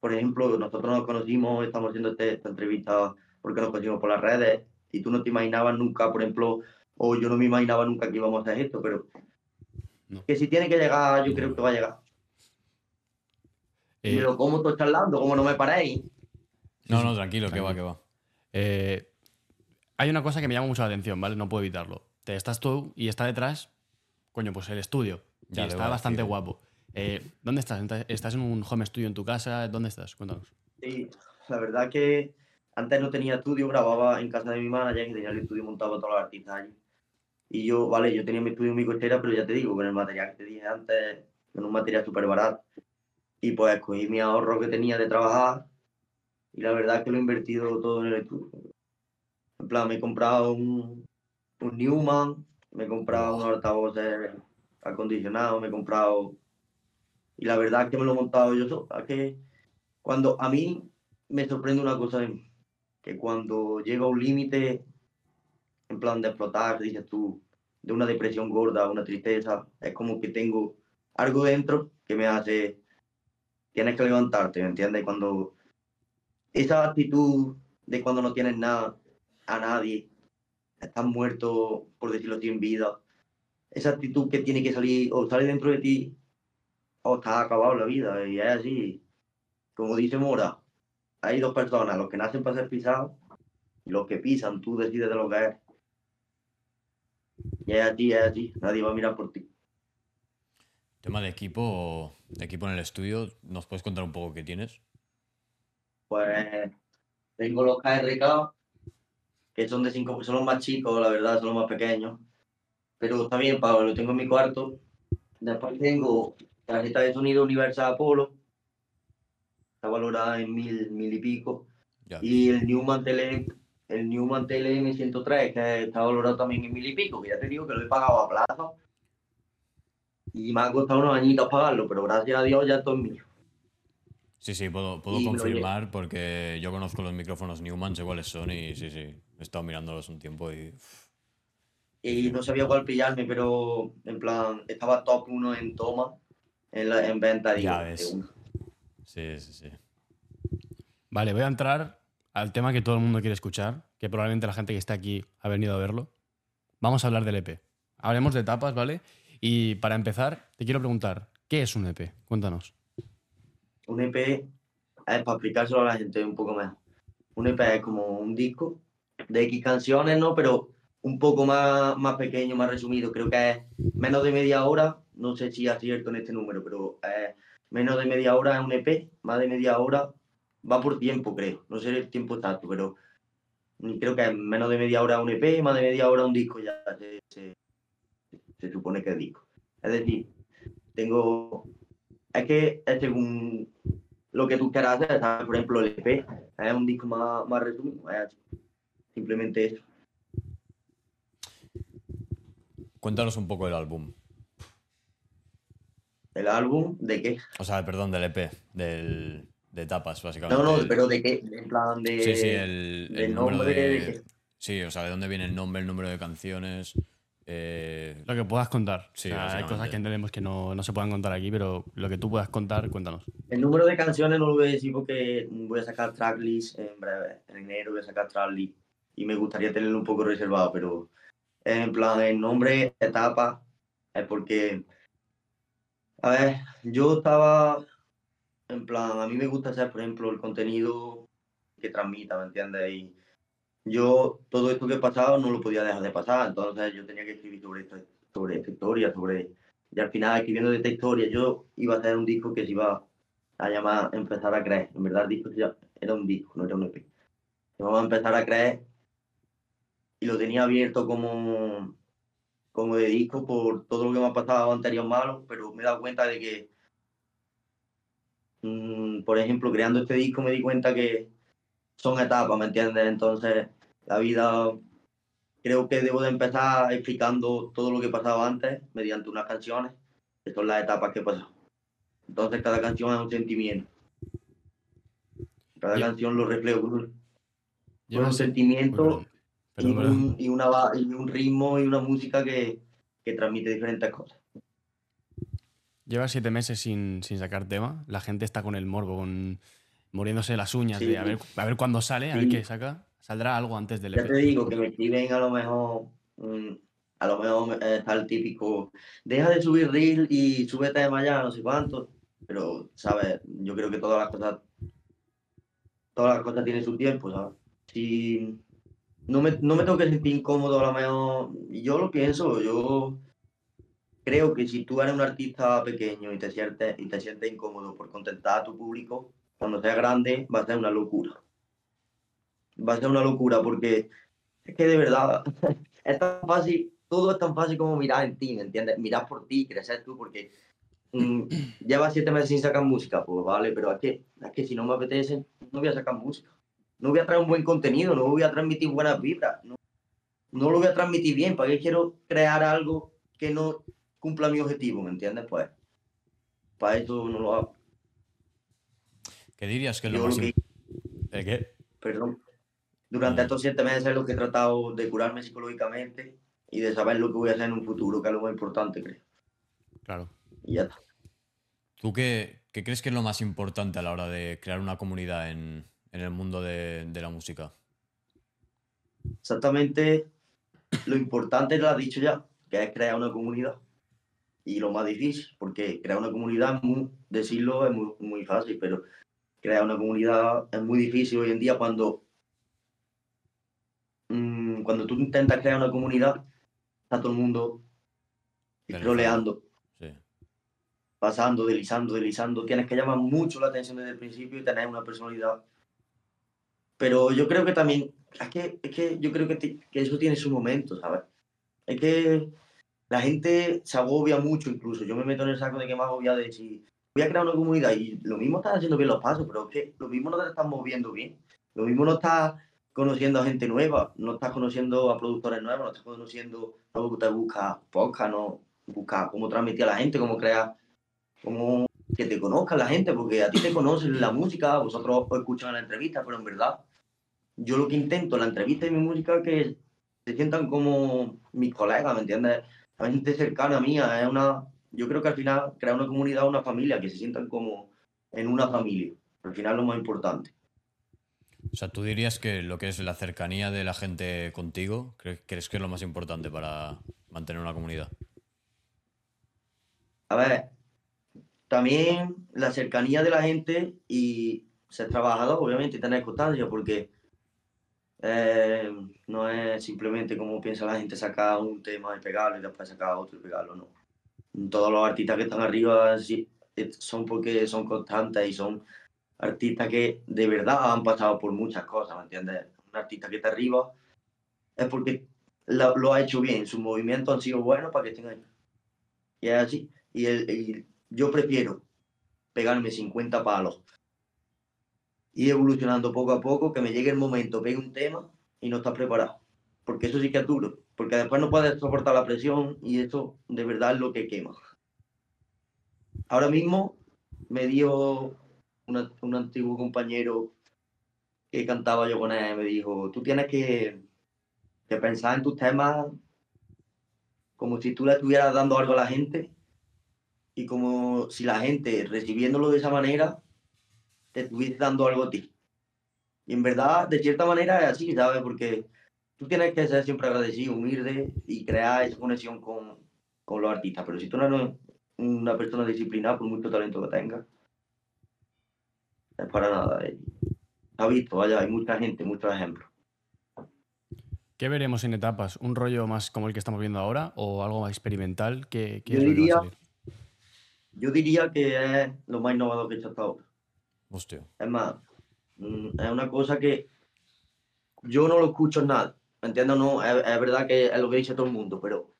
por ejemplo, nosotros nos conocimos, estamos haciendo este- esta entrevista porque nos conocimos por las redes y tú no te imaginabas nunca, por ejemplo, o yo no me imaginaba nunca que íbamos a hacer esto, pero No. que si tiene que llegar, yo creo que va a llegar. Eh, Pero ¿cómo estoy charlando? ¿Cómo no me paréis? No, no, tranquilo, que va, que va. Eh, hay una cosa que me llama mucho la atención, ¿vale? No puedo evitarlo. Te estás tú y está detrás, coño, pues el estudio. Y Ya, está bastante guapo. Eh, ¿Dónde estás? ¿Estás- ¿Estás en un home studio en tu casa? ¿Dónde estás? Cuéntanos. Sí, la verdad que antes no tenía estudio, grababa en casa de mi manager, que tenía el estudio montado para todos los artistas allí. Y yo, vale, yo tenía mi estudio en mi cochera, pero ya te digo, con el material que te dije antes, con un material súper barato. Y pues cogí mi ahorro que tenía de trabajar y la verdad es que lo he invertido todo en el estudio. En plan, me he comprado un, un Newman, me he comprado unos altavoces acondicionados, me he comprado... Y la verdad que me lo he montado yo solo. Que cuando a mí me sorprende una cosa de mí, que cuando llega un límite, en plan de explotar, dices tú, de una depresión gorda, una tristeza, es como que tengo algo dentro que me hace, tienes que levantarte, ¿me entiendes? Cuando esa actitud de cuando no tienes nada, a nadie, estás muerto, por decirlo así, en vida, esa actitud que tiene que salir, o sale dentro de ti, o está acabado la vida, y es así. Como dice Mora, hay dos personas, los que nacen para ser pisados y los que pisan, tú decides de lo que es. Y es así, es así, nadie va a mirar por ti. Tema de equipo, de equipo en el estudio, ¿nos puedes contar un poco qué tienes? Pues tengo los KRK, que son de cinco, son los más chicos, la verdad, son los más pequeños. Pero está bien, Pablo, lo tengo en mi cuarto. Después tengo tarjeta de sonido Universal Apollo, está valorada en mil, mil y pico. Ya. Y el Newman TLM, el Newman TLM 103, que está valorado también en mil y pico, que ya te digo que lo he pagado a plazo. Y me ha costado unos añitos pagarlo, pero gracias a Dios ya esto es mío. Sí, sí, puedo, puedo confirmar porque yo conozco los micrófonos Newman, sé cuáles son y sí, sí, he estado mirándolos un tiempo y... Y no sabía cuál pillarme, pero en plan, estaba top 1 en toma, en, la, en venta. Digo, Ya ves. de uno. Sí, sí, sí. Vale, voy a entrar al tema que todo el mundo quiere escuchar, que probablemente la gente que está aquí ha venido a verlo. Vamos a hablar del EP. Hablemos de etapas, ¿vale? Y para empezar, te quiero preguntar, ¿qué es un EP? Cuéntanos. Un EP es para explicárselo a la gente un poco más. Un EP es como un disco de X canciones, ¿no? Pero un poco más, más pequeño, más resumido. Creo que es menos de media hora. No sé si acierto en este número, pero es menos de media hora es un EP. Más de media hora va por tiempo, creo. No sé el tiempo exacto, pero creo que menos de media hora un EP, más de media hora un disco ya se, se- supone que es disco. Es decir, tengo es que es según lo que tú quieras hacer. Por ejemplo, el EP es un disco más, más resumido, simplemente eso. Cuéntanos un poco del álbum. El álbum, ¿de qué? O sea, perdón, del EP, del, de etapas, básicamente. No, no, El- pero ¿de qué? En plan de... Sí, sí, el, el del número nombre, de... de. Sí, o sea, de dónde viene el nombre, el número de canciones. eh, Lo que puedas contar. Sí, O sea, hay cosas que entendemos que no, no se puedan contar aquí, pero lo que tú puedas contar, cuéntanos. El número de canciones no lo voy a decir porque voy a sacar tracklist en breve. En enero voy a sacar tracklist y me gustaría tenerlo un poco reservado, pero en plan, el nombre, etapa, es porque, a ver, yo estaba, en plan, a mí me gusta hacer, por ejemplo, el contenido que transmita, ¿me entiendes? Y yo, todo esto que he pasado no lo podía dejar de pasar, entonces yo tenía que escribir sobre esta, sobre esta historia, sobre... Y al final, escribiendo de esta historia, yo iba a hacer un disco que se iba a llamar Empezar a creer. En verdad, el disco era un disco, no era un EP. Vamos a empezar a creer y lo tenía abierto como, como de disco por todo lo que me ha pasado anterior malo, pero me he dado cuenta de que, mm, por ejemplo, creando este disco me di cuenta que son etapas, ¿me entiendes? Entonces, la vida creo que debo de empezar explicando todo lo que he pasado antes mediante unas canciones, que son las etapas que pasado. Entonces, cada canción es un sentimiento. Cada canción lo reflejo con un, sentimiento y, un, y, una, va- y un ritmo y una música que, que transmite diferentes cosas. Llevas siete meses sin, sin sacar tema. La gente está con el morbo, con muriéndose las uñas Sí. de a ver, a ver cuándo sale, a ver qué saca. Saldrá algo antes del Ya te EP. digo que me escriben a lo mejor, mm, a lo mejor eh, está el típico, deja de subir reel y sube tema ya, no sé cuánto, pero, ¿sabes? Yo creo que todas las cosas, todas las cosas tienen su tiempo, ¿sabes? Si no me, no me tengo que sentir incómodo a lo mejor, yo lo pienso, yo creo que si tú eres un artista pequeño y te sientes, y te sientes incómodo por contentar a tu público, cuando seas grande va a ser una locura. Va a ser una locura porque es que de verdad es tan fácil, todo es tan fácil como mirar en ti, ¿me entiendes? Mirar por ti, crecer tú, porque mm, llevas siete meses sin sacar música, pues vale, pero es que, es que si no me apetece, no voy a sacar música. No voy a traer un buen contenido, no voy a transmitir buenas vibras, no, no lo voy a transmitir bien, ¿para qué quiero crear algo que no cumpla mi objetivo, ¿me entiendes? Pues para eso no lo hago. ¿Qué dirías que es lo más... que- ¿El qué? perdón, durante Mm. estos siete meses lo que he tratado de curarme psicológicamente y de saber lo que voy a hacer en un futuro, que es lo más importante, creo. Claro. Y ya está. ¿Tú qué, qué crees que es lo más importante a la hora de crear una comunidad en, en el mundo de, de la música? Exactamente lo importante lo has dicho ya, que es crear una comunidad. Y lo más difícil, porque crear una comunidad, muy- decirlo es muy, muy fácil, pero crear una comunidad es muy difícil hoy en día cuando, mm, cuando tú intentas crear una comunidad, está todo el mundo troleando, Sí. pasando, deslizando, deslizando. Tienes que llamar mucho la atención desde el principio y tener una personalidad. Pero yo creo que también, es que, es que yo creo que, que eso tiene su momento, ¿sabes? Es que la gente se agobia mucho incluso. Yo me meto en el saco de que me agobia de si voy a crear una comunidad y lo mismo estás haciendo bien los pasos, pero es que lo mismo no te estás moviendo bien. Lo mismo no estás conociendo a gente nueva, no estás conociendo a productores nuevos, no estás conociendo, no te buscas podcast, no buscas cómo transmitir a la gente, cómo crear, cómo que te conozca la gente, porque a ti te conocen la música, vosotros os escuchan la entrevista, pero en verdad yo lo que intento en la entrevista y mi música es que se sientan como mis colegas, ¿me entiendes? La gente cercana a mía, es una, yo creo que al final crear una comunidad, una familia, que se sientan como en una familia. Al final lo más importante. O sea, tú dirías que lo que es la cercanía de la gente contigo, ¿cre- ¿crees que es lo más importante para mantener una comunidad? A ver, también la cercanía de la gente y ser trabajador, obviamente, tener constancia, porque eh, no es simplemente como piensa la gente sacar un tema y pegarlo y después sacar otro y pegarlo, no. Todos los artistas que están arriba sí, son porque son constantes y son artistas que de verdad han pasado por muchas cosas, ¿me entiendes? Un artista que está arriba es porque lo, lo ha hecho bien, sus movimientos han sido buenos para que estén ahí. Y es así. Y, el, y yo prefiero pegarme 50 palos y evolucionando poco a poco, que me llegue el momento, pegue un tema y no estás preparado. Porque eso sí que es duro. Porque después no puedes soportar la presión y eso de verdad es lo que quema. Ahora mismo me dio una- un antiguo compañero que cantaba yo con él, me dijo, tú tienes que, que pensar en tus temas como si tú le estuvieras dando algo a la gente y como si la gente recibiéndolo de esa manera te estuviese dando algo a ti. Y en verdad, de cierta manera es así, ¿sabes? Porque tú tienes que ser siempre agradecido, humilde y crear esa conexión con, con los artistas. Pero si tú no eres una persona disciplinada, por mucho talento que tengas, es para nada. eh. Ha visto, vaya, hay mucha gente, muchos ejemplos. ¿Qué veremos en etapas? ¿Un rollo más como el que estamos viendo ahora o algo más experimental? ¿Qué, qué Yo diría-? Yo diría que es lo más innovador que he hecho hasta ahora. Es más, mm, es una cosa que yo no lo escucho en nada. ¿Me entiendes? No, es, verdad que es lo que dice todo el mundo, pero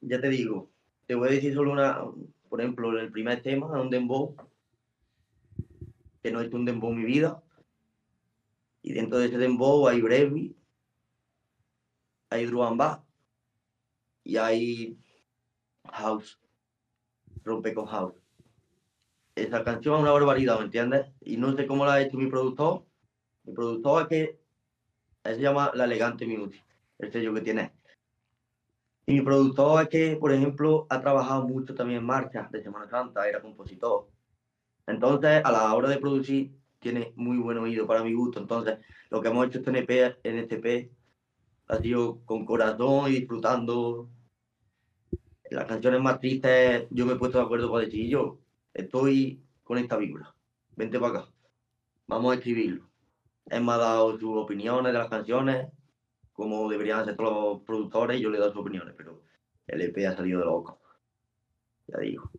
ya te digo, te voy a decir solo una, por ejemplo, el primer tema un dembow, que no he hecho un dembow en mi vida. Y dentro de ese dembow hay breakbeat, hay bass y hay house, rompe con house esa canción es una barbaridad, ¿me entiendes? Y no sé cómo la ha hecho mi productor. Mi productor es que se llama La Elegante Music, el sello que tiene. Y mi productor es que, por ejemplo, ha trabajado mucho también en marchas de Semana Santa, era compositor. Entonces, a la hora de producir, tiene muy buen oído para mi gusto. Entonces, lo que hemos hecho este NP, en este EP ha sido con corazón y disfrutando. Las canciones más tristes, yo me he puesto de acuerdo para decir yo, estoy con esta vibra, vente para acá, vamos a escribirlo. Él me ha dado sus opiniones de las canciones, como deberían hacer todos los productores, y yo le he dado sus opiniones, pero el EP ha salido de loco. Ya digo.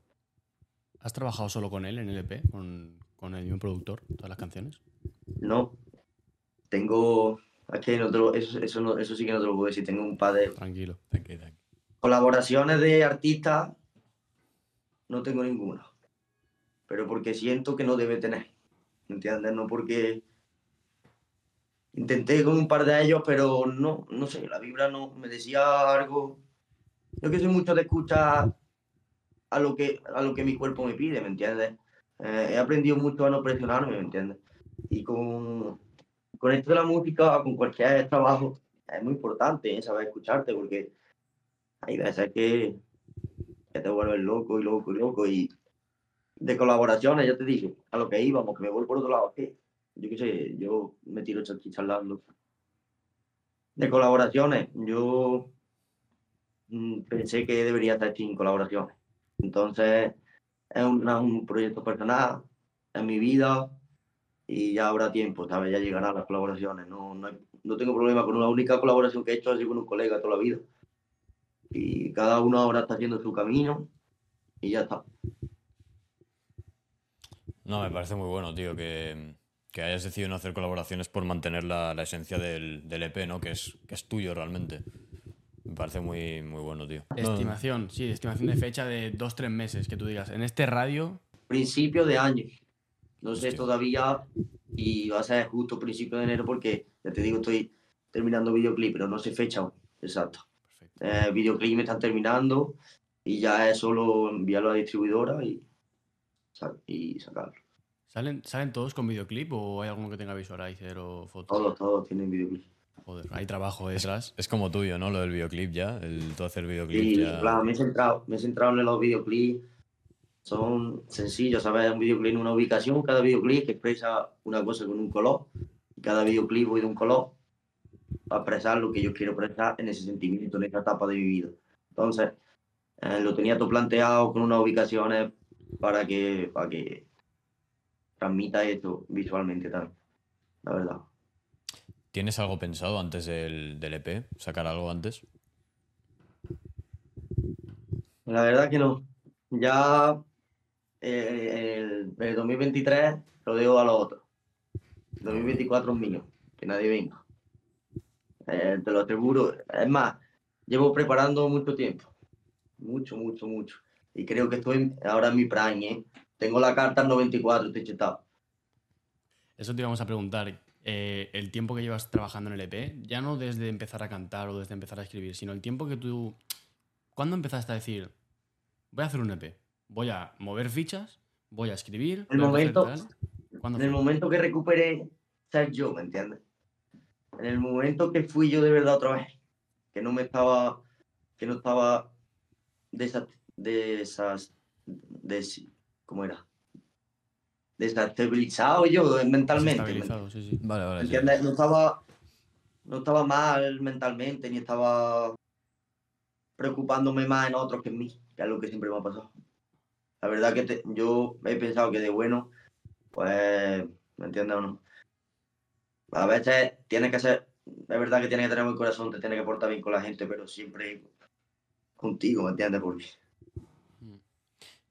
¿Has trabajado solo con él en el EP? ¿Con, con el mismo productor? ¿Todas las canciones? No, tengo, es que no lo- eso, eso, no- eso sí que no te lo puedo decir, tengo un par de Tranquilo. Tranqui, tranqui. colaboraciones de artistas, no tengo ninguna. Pero porque siento que no debe tener. ¿Me entiendes? No porque intenté con un par de ellos, pero no, no sé, la vibra no me decía algo. Yo que soy mucho de escuchar a lo que, a lo que mi cuerpo me pide, ¿me entiendes? Eh, he aprendido mucho a no presionarme, ¿me entiendes? Y con, con esto de la música, con cualquier trabajo, es muy importante ¿eh? saber escucharte, porque hay veces que, que te vuelves loco y loco y loco y de colaboraciones, ya te dije, a lo que íbamos, que me voy por otro lado. ¿qué? Yo qué sé, yo me tiro aquí charlando. De colaboraciones, yo mm, pensé que debería estar sin colaboraciones. Entonces, es un, un proyecto personal, en mi vida, y ya habrá tiempo, ¿sabes? Ya llegarán las colaboraciones. No, no, no tengo problema con una única colaboración que he hecho así con un colega toda la vida. Y cada uno ahora está haciendo su camino y ya está. No, me parece muy bueno, tío, que, que hayas decidido no hacer colaboraciones por mantener la, la esencia del, del, EP, ¿no? Que es, que es tuyo realmente. Me parece muy, muy bueno, tío. Estimación, sí, estimación de fecha de dos, tres meses, que tú digas. En este radio. Principio de año. No sé todavía y va a ser justo principio de enero porque, ya te digo, estoy terminando videoclip, pero no sé fecha Exacto. Eh, videoclip me están terminando y ya es solo enviarlo a la distribuidora y, y sacarlo. ¿Salen, ¿Salen todos con videoclip o hay alguno que tenga visualizer o fotos? Todos, todos tienen videoclip. Joder, hay trabajo detrás. Es, como tuyo, ¿no? Lo del videoclip ya, el todo hacer videoclip. Sí, ya... claro, me he centrado, me he centrado en los videoclips son sencillos, ¿sabes? Un videoclip en una ubicación, cada videoclip que expresa una cosa con un color, y cada videoclip voy de un color para expresar lo que yo quiero expresar en ese sentimiento, en esa etapa de mi vida. Entonces, eh, lo tenía todo planteado con unas ubicaciones para que, para que transmita esto visualmente también, la verdad. ¿Tienes algo pensado antes del, del EP? ¿Sacar algo antes? La verdad que no. Ya eh, el, el, 2023 lo dejo a los otros. El 2024 es mío, que nadie venga. Eh, te lo aseguro. Es más, llevo preparando mucho tiempo. Mucho, mucho, mucho. Y creo que estoy ahora en mi prime, ¿eh? Tengo la carta al 94, estoy chetado. Eso te íbamos a preguntar. Eh, el tiempo que llevas trabajando en el EP, ya no desde empezar a cantar o desde empezar a escribir, sino el tiempo que tú... ¿Cuándo empezaste a decir, voy a hacer un EP? voy a mover fichas, voy a escribir. El momento, en el momento que recuperé ser yo, ¿me entiendes? En el momento que fui yo de verdad otra vez, que no me estaba, que no estaba de esas, de esas, ¿cómo era? Desestabilizado yo mentalmente. Sí, sí. Vale, vale. ¿Entiendes? No estaba, no estaba mal mentalmente, ni estaba preocupándome más en otros que en mí, que es lo que siempre me ha pasado la verdad que yo he pensado que de bueno, pues, ¿me entiendes o no? A veces tiene que ser, es verdad que tiene que tener buen corazón, te tiene que portar bien con la gente, pero siempre contigo, ¿me entiendes? Porque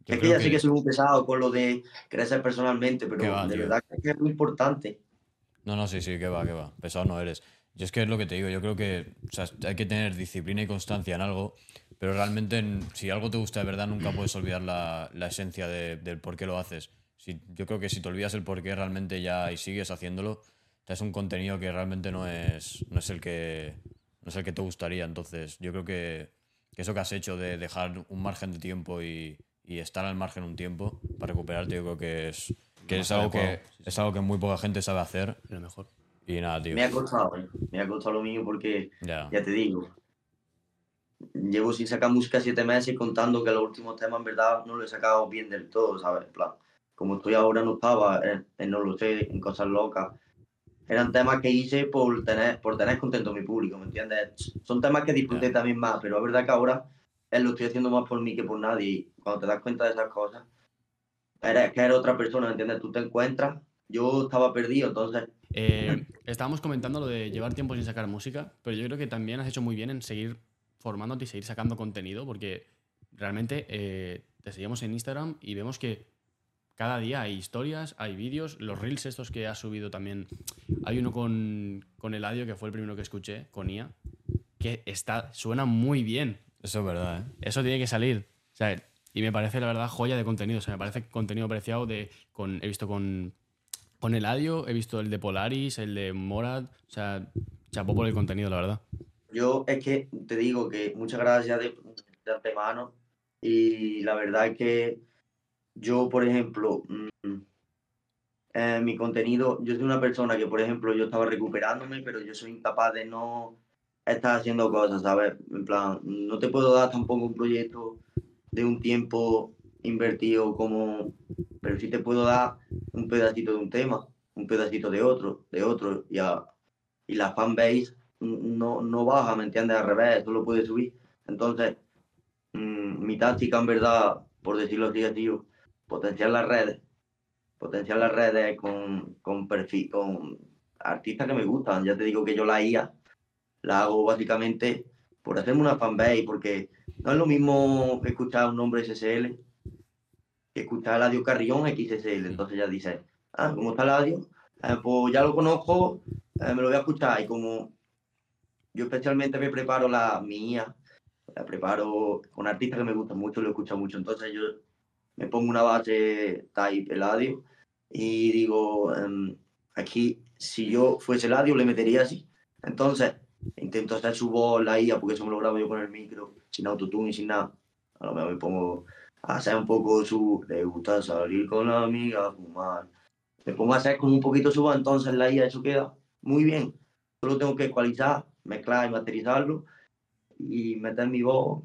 es que ya sí que soy muy pesado con lo de crecer personalmente, pero de verdad que es muy importante. No, no, sí, sí, que va, que va. Pesado no eres. Yo es que es lo que te digo, yo creo que hay que tener disciplina y constancia en algo pero realmente, si algo te gusta de verdad, nunca puedes olvidar la, la esencia de, del por qué lo haces. Si, yo creo que si te olvidas el por qué realmente ya y sigues haciéndolo, es un contenido que realmente no es, no es, el, que, no es el que te gustaría. Entonces, yo creo que, que eso que has hecho de dejar un margen de tiempo y, y, estar al margen un tiempo para recuperarte, yo creo que es, que es, algo que, es algo que muy poca gente sabe hacer. Lo mejor. Y nada, tío. Me ha costado, ¿eh? me ha costado lo mío porque, ya te digo, llevo sin sacar música siete meses contando que los últimos temas en verdad no lo he sacado bien del todo, ¿sabes? plan, como estoy ahora no estaba en, no lo sé, en cosas locas. Eran temas que hice por tener, por tener contento a mi público, ¿me entiendes? Son temas que disfruté también más, pero es verdad que ahora él lo estoy haciendo más por mí que por nadie. Y cuando te das cuenta de esas cosas, eres que eres otra persona, ¿me entiendes? Tú te encuentras, yo estaba perdido, entonces... Eh, estábamos comentando lo de llevar tiempo sin sacar música, pero yo creo que también has hecho muy bien en seguir formándote y seguir sacando contenido, porque realmente eh, te seguimos en Instagram y vemos que cada día hay historias, hay vídeos, los reels estos que has subido también. Hay uno con, con Eladio, que fue el primero que escuché, con IA, que está, suena muy bien. Eso es verdad, ¿eh? Eso tiene que salir. y me parece, la verdad, joya de contenido. O sea, me parece contenido apreciado de. Con, he visto con, con Eladio, he visto el de Polaris, el de Morad. O sea, chapó por el contenido, la verdad. Yo es que te digo que muchas gracias de, de antemano y la verdad es que yo, por ejemplo, mm, eh, mi contenido, yo soy una persona que, por ejemplo, yo estaba recuperándome, pero yo soy incapaz de no estar haciendo cosas, ¿sabes? En plan, no te puedo dar tampoco un proyecto de un tiempo invertido como, pero sí te puedo dar un pedacito de un tema, un pedacito de otro, de otro, y, a, y la fanbase no, no baja, ¿me entiendes? Al revés, tú lo puedes subir. Entonces, mm, mi táctica en verdad, por decirlo así, tío, potenciar las redes, potenciar las redes con, con perfil, con artistas que me gustan. Ya te digo que yo la IA la hago básicamente por hacerme una fanbase, porque no es lo mismo escuchar un nombre SSL que escuchar el audio Carrión XSL. Entonces ya dices, ah, ¿cómo está el audio? Eh, pues ya lo conozco, eh, me lo voy a escuchar. Y como yo especialmente me preparo la mía, la preparo con artistas que me gustan mucho, lo escucho mucho. Entonces yo me pongo una base type el audio y digo, em, aquí si yo fuese el audio le metería así. Entonces intento hacer su voz, la IA, porque eso me lo grabo yo con el micro, sin autotune y sin nada. A lo mejor me pongo a hacer un poco su, le gusta salir con la amiga fumar. Me pongo a hacer como un poquito su voz, entonces la IA eso queda muy bien. Solo tengo que ecualizar, mezclar y materializarlo y meter mi voz,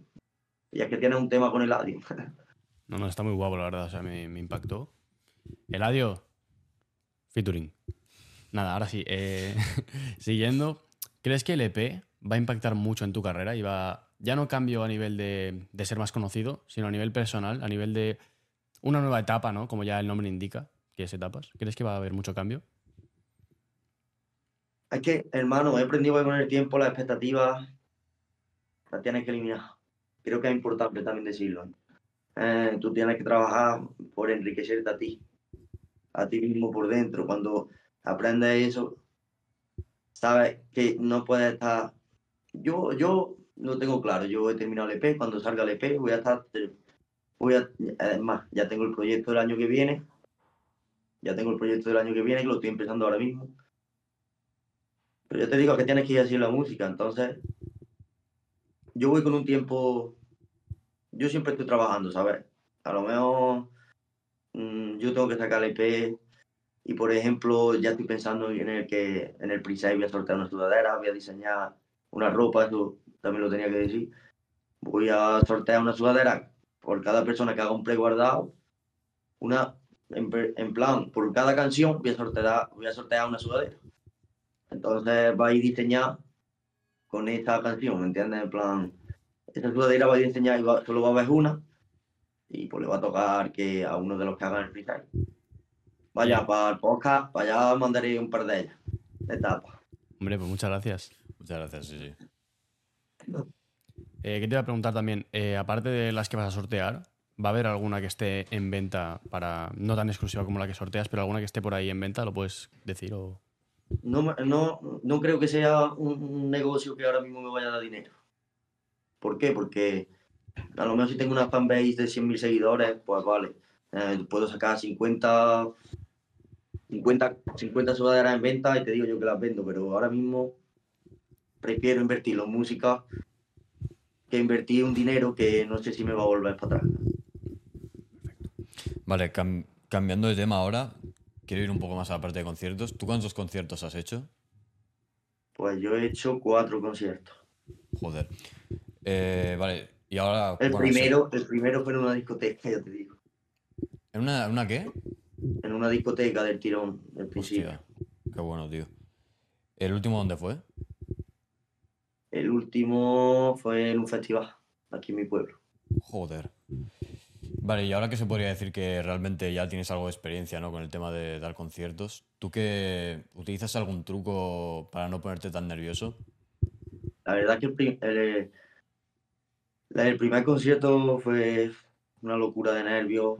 ya que tiene un tema con el audio. No, no, está muy guapo, la verdad. O sea, me, me impactó. Eladio, featuring. Nada, ahora sí. eh, siguiendo, ¿crees que el EP va a impactar mucho en tu carrera y va, ya no cambio a nivel de, de ser más conocido, sino a nivel personal, a nivel de una nueva etapa, ¿no? Como ya el nombre indica, que es etapas. ¿Crees que va a haber mucho cambio? Es que, hermano, he aprendido que con el tiempo las expectativas las tienes que eliminar. Creo que es importante también decirlo. Eh, tú tienes que trabajar por enriquecerte a ti, a ti mismo por dentro. Cuando aprendes eso, sabes que no puedes estar. Yo, yo lo tengo claro. Yo he terminado el EP. Cuando salga el EP, voy a estar. Voy a, además, ya tengo el proyecto del año que viene. Ya tengo el proyecto del año que viene, que lo estoy empezando ahora mismo. Pero yo te digo que tienes que ir así la música, entonces yo voy con un tiempo, yo siempre estoy trabajando, ¿sabes? A lo mejor mm, yo tengo que sacar el EP y por ejemplo ya estoy pensando en el que en el pre voy a sortear una sudadera, voy a diseñar una ropa, eso también lo tenía que decir. Voy a sortear una sudadera por cada persona que haga un preguardado, una en, en plan, por cada canción voy a sortear, voy a sortear una sudadera. Entonces va a ir diseñada con esta canción, ¿me entiendes? En plan, esta sudadera va a ir diseñada y va- solo va a haber una. Y pues le va a tocar que a uno de los que hagan el freestyle. Vaya, para el podcast, para allá mandaré un par de ellas. De etapa. Hombre, pues muchas gracias. Muchas gracias, sí, sí. Eh, ¿Qué te iba a preguntar también? Eh, aparte de las que vas a sortear, ¿va a haber alguna que esté en venta para, no tan exclusiva como la que sorteas, pero alguna que esté por ahí en venta? ¿Lo puedes decir? O... No, no, no creo que sea un, un negocio que ahora mismo me vaya a dar dinero. ¿Por qué? Porque a lo mejor si tengo una fanbase de 100.000 seguidores, pues vale. Eh, puedo sacar 50, 50, 50 sudaderas en venta y te digo yo que las vendo, pero ahora mismo prefiero invertirlo en música que invertir un dinero que no sé si me va a volver para atrás. Vale, cam- cambiando de tema ahora, quiero ir un poco más a la parte de conciertos. ¿Tú cuántos conciertos has hecho? Pues yo he hecho cuatro conciertos. Joder. Eh, vale, y ahora... El primero, el primero fue en una discoteca, ya te digo. ¿En una, una qué? En una discoteca del tirón, del principio. Hostia, qué bueno, tío. ¿El último dónde fue? El último fue en un festival, aquí en mi pueblo. Joder. Vale, y ahora que se podría decir que realmente ya tienes algo de experiencia, ¿no? Con el tema de dar conciertos, ¿tú qué utilizas algún truco para no ponerte tan nervioso? La verdad que el, el- la- el primer concierto fue una locura de nervios.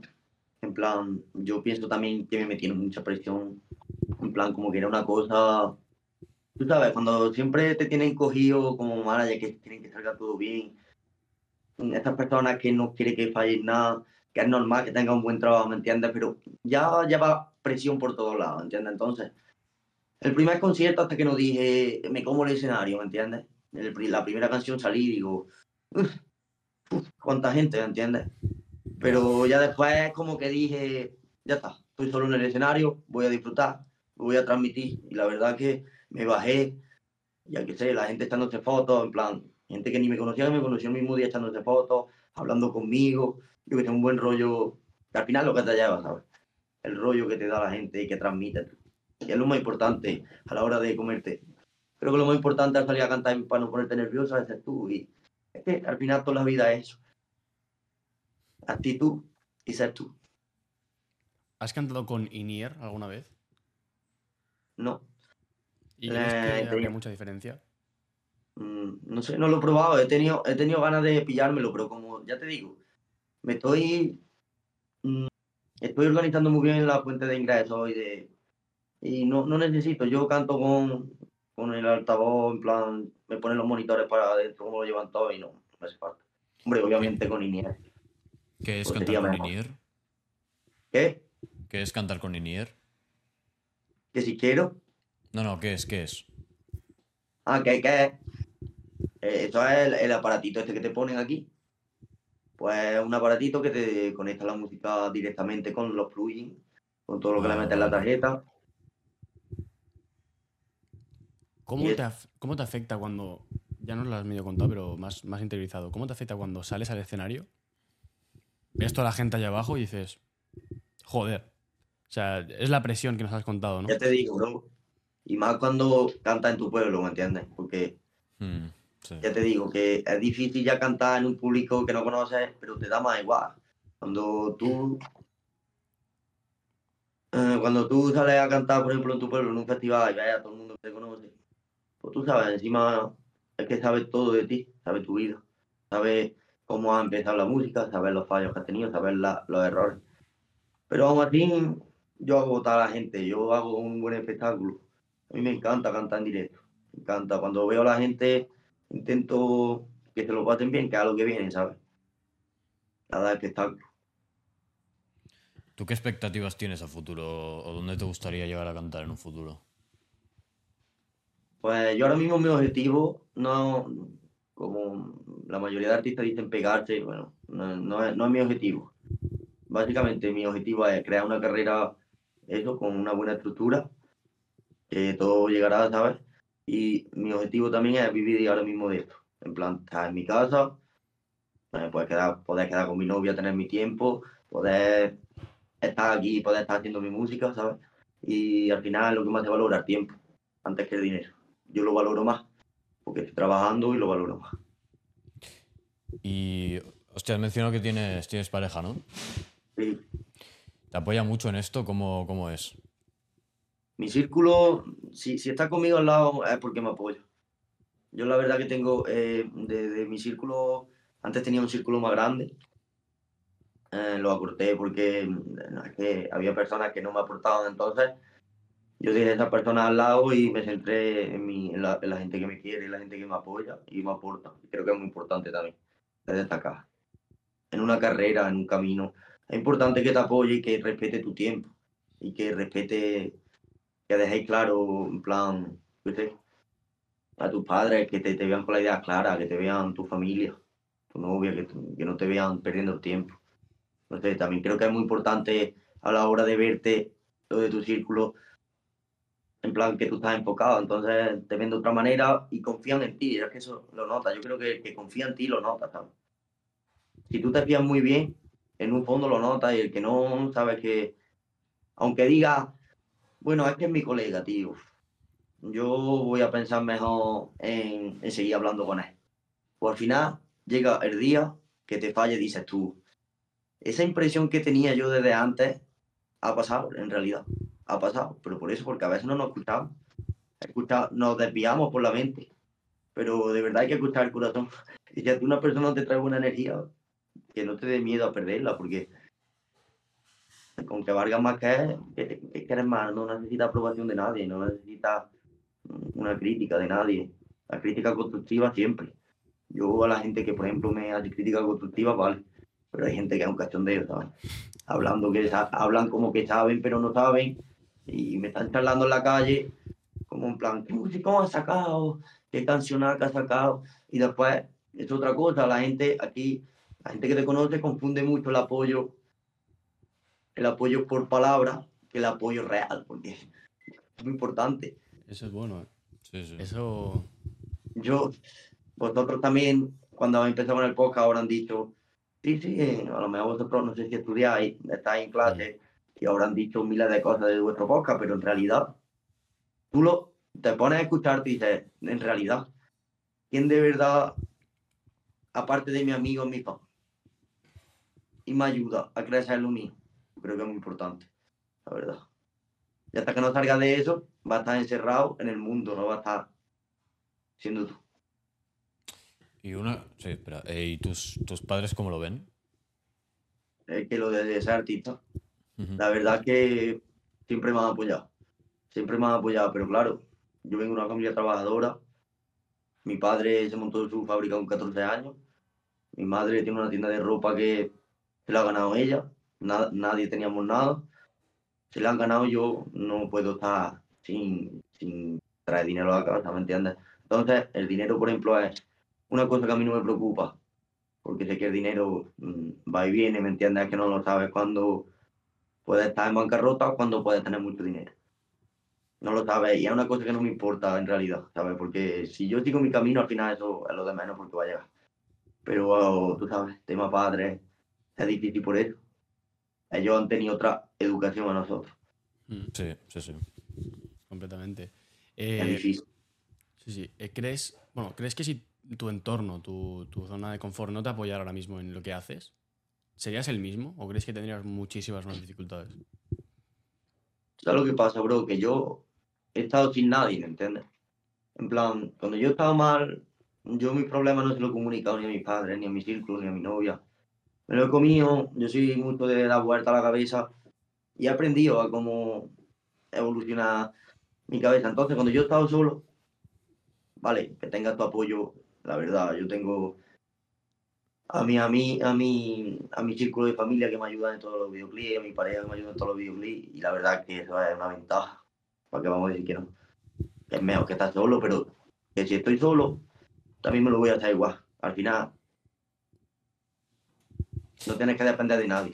En plan, yo pienso también que me metieron mucha presión. En plan, como que era una cosa. Tú sabes, cuando siempre te tienen cogido como manager, que tienen que salga todo bien. Estas personas que no quieren que falle nada, que es normal que tenga un buen trabajo, ¿me entiendes? Pero ya lleva presión por todos lados, ¿entiendes? Entonces, el primer concierto hasta que no dije, me como el escenario, ¿me entiendes? La primera canción salí digo, "Uf, uf, cuánta gente, ¿me entiendes? Pero ya después como que dije, ya está, estoy solo en el escenario, voy a disfrutar, voy a transmitir. Y la verdad que me bajé, ya que sé, la gente echándose fotos, en plan, Gente que ni me conocía, que me conoció el mismo día echándose fotos, hablando conmigo. Yo que tengo un buen rollo, que al final lo que te lleva, ¿sabes? El rollo que te da la gente y que transmite. Y es lo más importante a la hora de comerte. Creo que lo más importante al salir a cantar para no ponerte nervioso es ser tú. Y es que al final toda la vida es eso. Actitud y ser tú. ¿Has cantado con Inier alguna vez? No. ¿Y crees que Eh, habría mucha diferencia? Mm, no sé, no lo he probado. He tenido, he tenido ganas de pillármelo, pero como ya te digo, me estoy. mm, estoy organizando muy bien la fuente de ingresos y de. Y no, no necesito. Yo canto con, con el altavoz, en plan, me ponen los monitores para adentro, como lo llevan todo y no, no me hace falta. Hombre, obviamente con Inier. ¿Qué es Pues cantar con. Inier? ¿Qué? ¿Qué es cantar con Inier? Que si quiero. No, no, ¿qué es? ¿Qué es? Ah, que que eh, Eso es el, el aparatito este que te ponen aquí. Pues un aparatito que te conecta la música directamente con los plugins, con todo lo que le Ah, metes en la tarjeta. ¿Cómo te, ¿Cómo te afecta cuando, ya nos lo has medio contado, pero más, más interiorizado, ¿cómo te afecta cuando sales al escenario, ves toda la gente allá abajo y dices, joder, o sea, es la presión que nos has contado, ¿no? Ya te digo, bro. Y más cuando cantas en tu pueblo, ¿me entiendes? Porque Mm, sí. ya te digo que es difícil ya cantar en un público que no conoces, pero te da más igual. Cuando tú. eh, cuando tú sales a cantar, por ejemplo, en tu pueblo, en un festival, y ves a todo el mundo que te conoce, pues tú sabes, encima es que sabes todo de ti, sabes tu vida, sabes cómo ha empezado la música, sabes los fallos que has tenido, sabes la- los errores. Pero aún así, yo hago votar a la gente, yo hago un buen espectáculo. A mí me encanta cantar en directo, me encanta. Cuando veo a la gente, intento que se lo pasen bien, que es a lo que viene, ¿sabes? A dar espectáculo. ¿Tú qué expectativas tienes a futuro o dónde te gustaría llegar a cantar en un futuro? Pues yo ahora mismo mi objetivo no, como la mayoría de artistas dicen pegarse, bueno, no, no es, mi objetivo. Básicamente mi objetivo es crear una carrera, eso, con una buena estructura, que todo llegará, ¿sabes? Y mi objetivo también es vivir ahora mismo de esto. En plan, estar en mi casa, eh, poder quedar, poder quedar con mi novia, tener mi tiempo, poder estar aquí, poder estar haciendo mi música, ¿sabes? Y al final lo que más se valora el tiempo, antes que el dinero yo lo valoro más, porque estoy trabajando y lo valoro más. Y, hostia, has mencionado que tienes, tienes pareja, ¿no? Sí. ¿Te apoya mucho en esto? ¿Cómo, cómo es? Mi círculo, si, si está conmigo al lado, es porque me apoya. Yo la verdad que tengo, eh, de, de mi círculo, antes tenía un círculo más grande, eh, lo acorté porque que había personas que no me aportaban, entonces yo dejé a esas personas al lado y me centré en, mi, en, la, en la gente que me quiere, en la gente que me apoya y me aporta. Creo que es muy importante también, de destacar. En una carrera, en un camino, es importante que te apoye y que respete tu tiempo y que respete, que dejéis claro, en plan, sé, a tus padres, que te, te vean con la idea clara, que te vean tu familia, tu novia, que, que no te vean perdiendo el tiempo. Entonces, también creo que es muy importante a la hora de verte lo de tu círculo, en plan que tú estás enfocado, entonces te ven de otra manera y confían en ti, es que eso lo notas, yo creo que que confía en ti lo notas, ¿sabes? Si tú te fías muy bien, en un fondo lo notas y el que no, sabes que, aunque diga, bueno, es que es mi colega, tío, yo voy a pensar mejor en, seguir hablando con él. Pues al final llega el día que te falle y dices tú, esa impresión que tenía yo desde antes ha pasado, en realidad, ha pasado, pero por eso, porque a veces no nos escuchamos, escucha, nos desviamos por la mente, pero de verdad hay que escuchar el corazón. Y si a una persona te trae buena energía, que no te dé miedo a perderla, porque con que valga más que él, que, que, eres más, no necesita aprobación de nadie, no necesita mm, una crítica de nadie. La crítica constructiva siempre. Yo a la gente que, por ejemplo, me hace crítica constructiva, vale, pero hay gente que es un cachondeo, ¿sabes? Hablando que hablan como que saben, pero no saben, y me están charlando en la calle, como en plan, ¿qué música has sacado? ¿Qué cancionaca has sacado? Y después, es otra cosa, la gente aquí, la gente que te conoce confunde mucho el apoyo, el apoyo por palabra que el apoyo real, porque es muy importante. Eso es bueno. ¿eh? Sí, sí. Eso. Yo, vosotros también, cuando con el podcast, ahora han dicho, sí, sí, eh, a lo mejor vosotros no sé si estudiáis, estáis en clase y ahora han dicho miles de cosas de vuestro podcast, pero en realidad, tú lo, te pones a escucharte y dices, en realidad, ¿quién de verdad, aparte de mi amigo, mi papá, y me ayuda a crecer lo mío? Creo que es muy importante, la verdad. Y hasta que no salga de eso, va a estar encerrado en el mundo, no va a estar siendo tú. Y una. Sí, espera. eh, ¿Y tus, tus padres cómo lo ven? Es que lo de ser artista, La verdad que siempre me han apoyado. Siempre me han apoyado, pero claro, yo vengo de una familia trabajadora. Mi padre se montó su fábrica con 14 años. Mi madre tiene una tienda de ropa que se la ha ganado ella. Na- nadie teníamos nada. Se la han ganado yo, no puedo estar sin, sin traer dinero a la casa, ¿me entiendes? Entonces, el dinero, por ejemplo, es una cosa que a mí no me preocupa, porque sé que el dinero mm, va y viene, ¿me entiendes? Es que no lo sabes cuándo puedes estar en bancarrota o cuando puedes tener mucho dinero. No lo sabes, y es una cosa que no me importa en realidad, ¿sabes? Porque si yo sigo mi camino, al final eso es lo de menos porque va a llegar. Pero oh, tú sabes, tema padre, es difícil por eso. Ellos han tenido otra educación a nosotros. Mm, Sí, sí, sí. completamente. Es Eh, difícil. sí, sí. Eh, ¿crees, bueno, ¿crees que si tu entorno, tu, tu zona de confort no te apoyara ahora mismo en lo que haces, ¿serías el mismo o crees que tendrías muchísimas más dificultades? ¿Sabes lo que pasa, bro? Que yo he estado sin nadie, ¿me entiendes? En plan, cuando yo estaba mal, yo mis problemas no se los he comunicado ni a mis padres, ni a mi círculo, ni a mi novia. Me lo he comido, yo soy mucho de dar vuelta a la cabeza y he aprendido a cómo evolucionar mi cabeza. Entonces, cuando yo he estado solo, vale, que tengas tu apoyo, la verdad, yo tengo a mi, a mí, a mi, a mi círculo de familia que me ayuda en todos los videoclips, a mi pareja que me ayuda en todos los videoclips, y la verdad que eso es una ventaja, para que vamos a decir que no. Es mejor que estar solo, pero que si estoy solo, también me lo voy a hacer igual. Al final, no tienes que depender de nadie.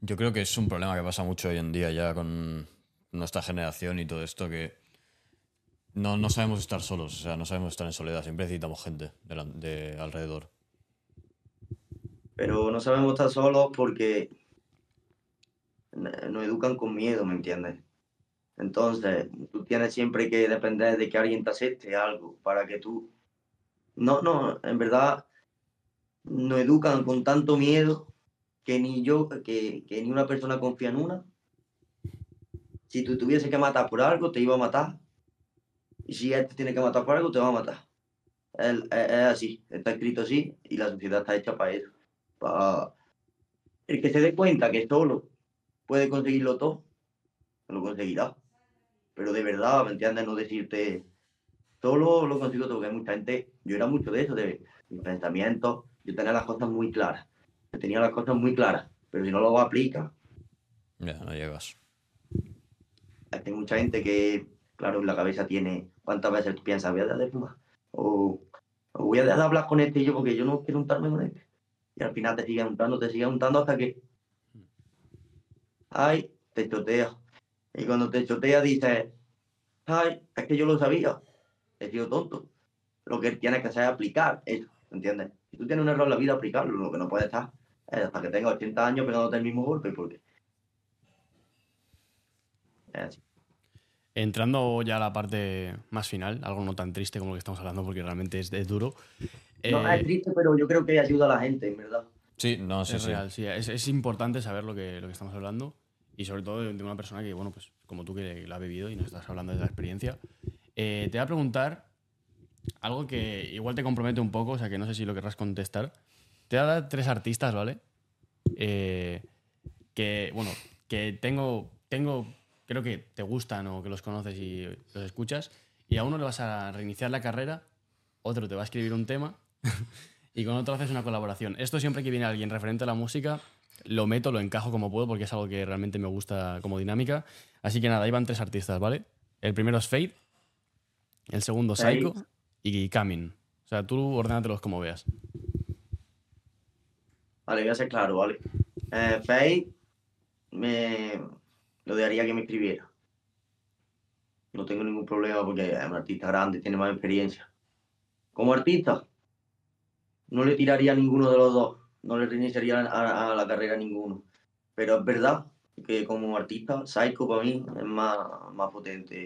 Yo creo que es un problema que pasa mucho hoy en día ya con nuestra generación y todo esto que no, no sabemos estar solos, o sea, no sabemos estar en soledad, siempre necesitamos gente de, alrededor. Pero no sabemos estar solos porque nos educan con miedo, ¿me entiendes? Entonces, tú tienes siempre que depender de que alguien te acepte algo para que tú... No, no, en verdad nos educan con tanto miedo que ni yo, que, que ni una persona confía en una. Si tú tuviese que matar por algo, te iba a matar. Y si él te tiene que matar por algo, te va a matar. Es- es así, está escrito así y la sociedad está hecha para eso. Para el que se dé cuenta que solo puede conseguirlo todo, lo conseguirá. Pero de verdad, ¿me entiendes? No decirte, solo lo consigo todo, porque hay mucha gente, yo era mucho de eso, de mis pensamientos, yo tenía las cosas muy claras, yo tenía las cosas muy claras, pero si no lo aplicas, Ya, no llegas. hay mucha gente que, claro, en la cabeza tiene, ¿cuántas veces tú piensas, voy a dejar de fumar? O, o voy a dejar de hablar con este y yo porque yo no quiero untarme con este. Y al final te sigues untando, te sigues untando hasta que, ay, te chotea. Y cuando te chotea dices, ay, es que yo lo sabía, he sido tonto. Lo que tienes que hacer es aplicar eso, ¿entiendes? Si tú tienes un error en la vida, aplicarlo, lo que no puedes estar es hasta que tengas 80 años pegándote el mismo golpe, porque... Es así. Entrando ya a la parte más final, algo no tan triste como lo que estamos hablando, porque realmente es, es duro. No, Eh, es triste, pero yo creo que ayuda a la gente, en verdad. Sí, no, sí, es sí. real, sí. Es, es importante saber lo que, lo que estamos hablando y sobre todo de, de una persona que, bueno, pues como tú que lo ha vivido y nos estás hablando de la experiencia. Eh, te voy a preguntar algo que igual te compromete un poco, o sea que no sé si lo querrás contestar. Te voy a dar tres artistas, ¿vale? Eh, que, bueno, que tengo, tengo, creo que te gustan o que los conoces y los escuchas, y a uno le vas a reiniciar la carrera, otro te va a escribir un tema y con otro haces una colaboración. Esto siempre que viene alguien referente a la música, lo meto, lo encajo como puedo porque es algo que realmente me gusta como dinámica. Así que nada, ahí van tres artistas, ¿vale? El primero es Fade, el segundo Fade. Psycho y Camin. O sea, tú ordénatelos como veas. Vale, voy a ser claro, ¿vale? Eh, Faye, me lo dejaría que me escribiera. No tengo ningún problema porque es un artista grande, tiene más experiencia. como artista, no le tiraría a ninguno de los dos, no le reiniciaría a, la carrera a ninguno. Pero es verdad que como artista, Psycho para mí es más, más potente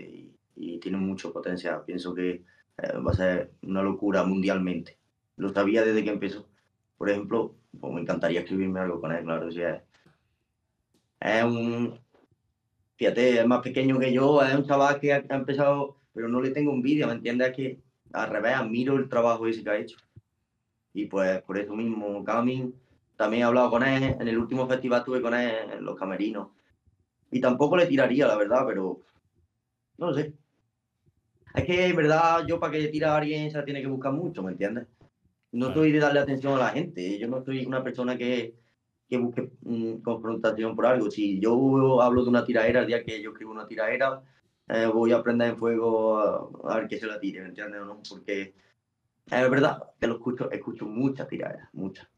y, tiene mucho potencial. Pienso que eh, va a ser una locura mundialmente. Lo sabía desde que empezó. Por ejemplo, pues me encantaría escribirme algo con él, claro. Es un. Fíjate, es más pequeño que yo, es un chaval que ha, ha empezado, pero no le tengo envidia, ¿me entiendes? Es que al revés, admiro el trabajo ese que ha hecho. Y pues por eso mismo, Camin, también he hablado con él, en el último festival estuve con él en los camerinos. Y tampoco le tiraría, la verdad, pero no lo sé. Es que, en verdad, yo para que le tire a alguien se la tiene que buscar mucho, ¿me entiendes? No soy de darle atención a la gente. Yo no soy una persona que, que busque mm, confrontación por algo. Si yo hablo de una tiraera, el día que yo escribo una tiraera, eh, voy a prender en fuego a, ver que se la tire, ¿me entiendes o no? Porque es verdad que lo escucho, escucho muchas tiraderas, muchas.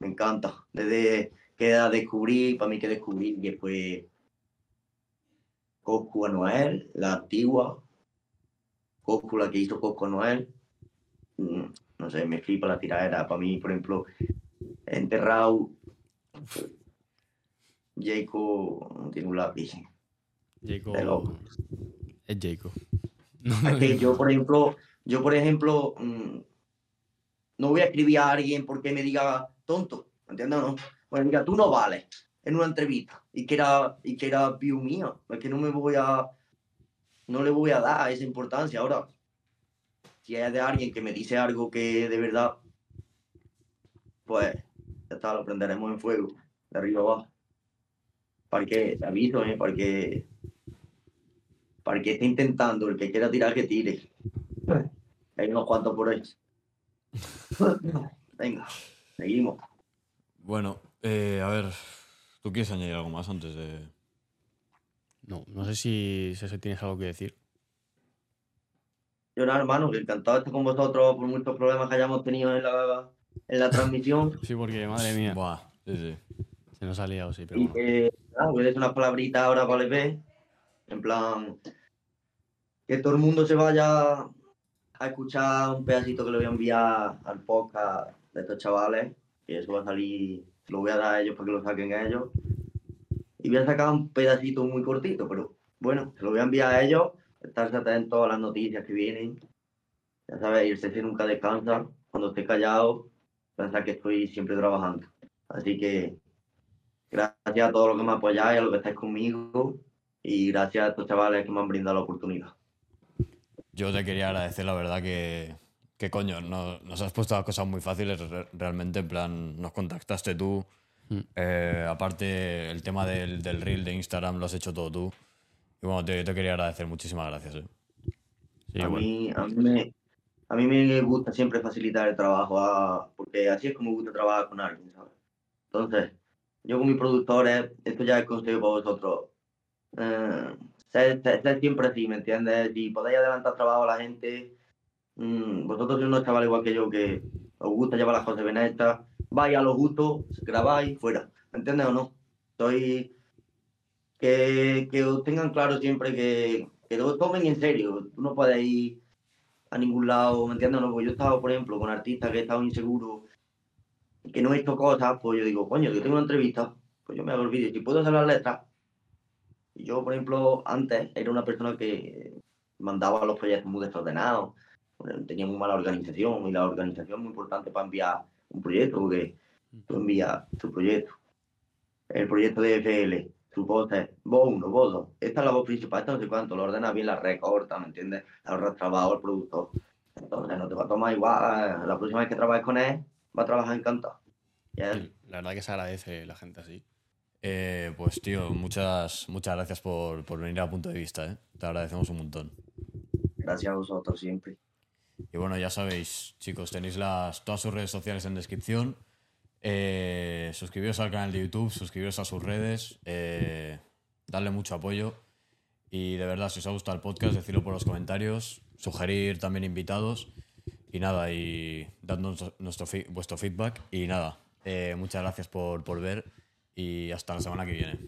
Me encanta. Desde que descubrí, para mí que descubrí, que fue Coscu a Noel, la antigua, Coscu la que hizo Coscu Noel. Mm, No sé, me flipa la tiradera. Para mí, por ejemplo, enterrado, Jacob no tiene un lápiz. Jacob. Loco. Es Jacob. Es que yo, por ejemplo, yo, por ejemplo, mm, no voy a escribir a alguien porque me diga tonto, ¿me entiendes no? Diga, tú no vales en una entrevista y que era, y que era view es que no me voy a, no le voy a dar esa importancia. Ahora, si es de alguien que me dice algo que de verdad, pues ya está, lo prenderemos en fuego, de arriba abajo. Para que, te aviso, ¿eh? Para que, para que esté intentando, el que quiera tirar, que tire. Hay unos cuantos por ahí. Venga, seguimos. Bueno, eh, a ver, ¿tú quieres añadir algo más antes de...? No, no sé si, si tienes algo que decir. Yo nada, hermano, que encantado de estar con vosotros por muchos problemas que hayamos tenido en la, en la transmisión. Sí, porque madre mía, Buah, sí, sí. se nos ha liado, sí, pero Y bueno. que, nada, voy a decir unas palabritas ahora para el EP. En plan, que todo el mundo se vaya a escuchar un pedacito que le voy a enviar al podcast de estos chavales. Que eso va a salir, se lo voy a dar a ellos para que lo saquen a ellos. Y voy a sacar un pedacito muy cortito, pero bueno, se lo voy a enviar a ellos. Estarse atentos a las noticias que vienen. Ya sabes, irse si nunca descansa. Cuando esté callado, pensar que estoy siempre trabajando. Así que Gracias a todos los que me apoyáis, a los que estáis conmigo y gracias a estos chavales que me han brindado la oportunidad. Yo te quería agradecer, la verdad, que, que coño, no- nos has puesto las cosas muy fáciles re- realmente, en plan, nos contactaste tú. Mm. Eh, aparte, el tema del, del reel de Instagram lo has hecho todo tú. Y bueno, te, te quería agradecer, muchísimas gracias. eh. Sí, a, bueno. mí, a, mí me, a mí me gusta siempre facilitar el trabajo, a- porque así es como me gusta trabajar con alguien, ¿sabes? Entonces, yo con mis productores, esto ya es consejo para vosotros. Eh, siempre así, ¿me entiendes? Si podéis adelantar trabajo a la gente, mm, vosotros sois unos chavales igual que yo que os gusta llevar las cosas bien hechas, vais a lo justo, grabáis, fuera, ¿me entiendes o no? Soy que, que os tengan claro siempre que, que lo tomen en serio. Tú no puedes ir a ningún lado, ¿me entiendes? No, porque yo he estado, por ejemplo, con artistas que he estado inseguros, que no he hecho cosas, pues yo digo, coño, yo tengo una entrevista, pues yo me hago el vídeo. Si puedo hacer las letras, yo, por ejemplo, antes era una persona que mandaba los proyectos muy desordenados, tenía muy mala organización, y la organización es muy importante para enviar un proyecto, porque tú envías tu proyecto, el proyecto de FL, tu voz es voz uno, voz dos, esta es la voz principal, esta no sé cuánto, lo ordenas bien, la recorta, ¿me entiendes? Ahorras trabajo al productor. Entonces no te va a tomar igual, la próxima vez que trabajes con él, va a trabajar encantado. Sí, La verdad que se agradece la gente así. Eh, pues tío, muchas, muchas gracias por, por venir a punto de vista, ¿eh? Te agradecemos un montón. Gracias a vosotros siempre. Y bueno, ya sabéis, chicos, tenéis las, todas sus redes sociales en descripción. Eh, suscribiros al canal de YouTube, suscribiros a sus redes, eh, darle mucho apoyo. Y de verdad, si os ha gustado el podcast, decidlo por los comentarios, sugerir también invitados. Y nada, y dadnos nuestro, vuestro feedback. Y nada, eh, muchas gracias por, por ver y hasta la semana que viene.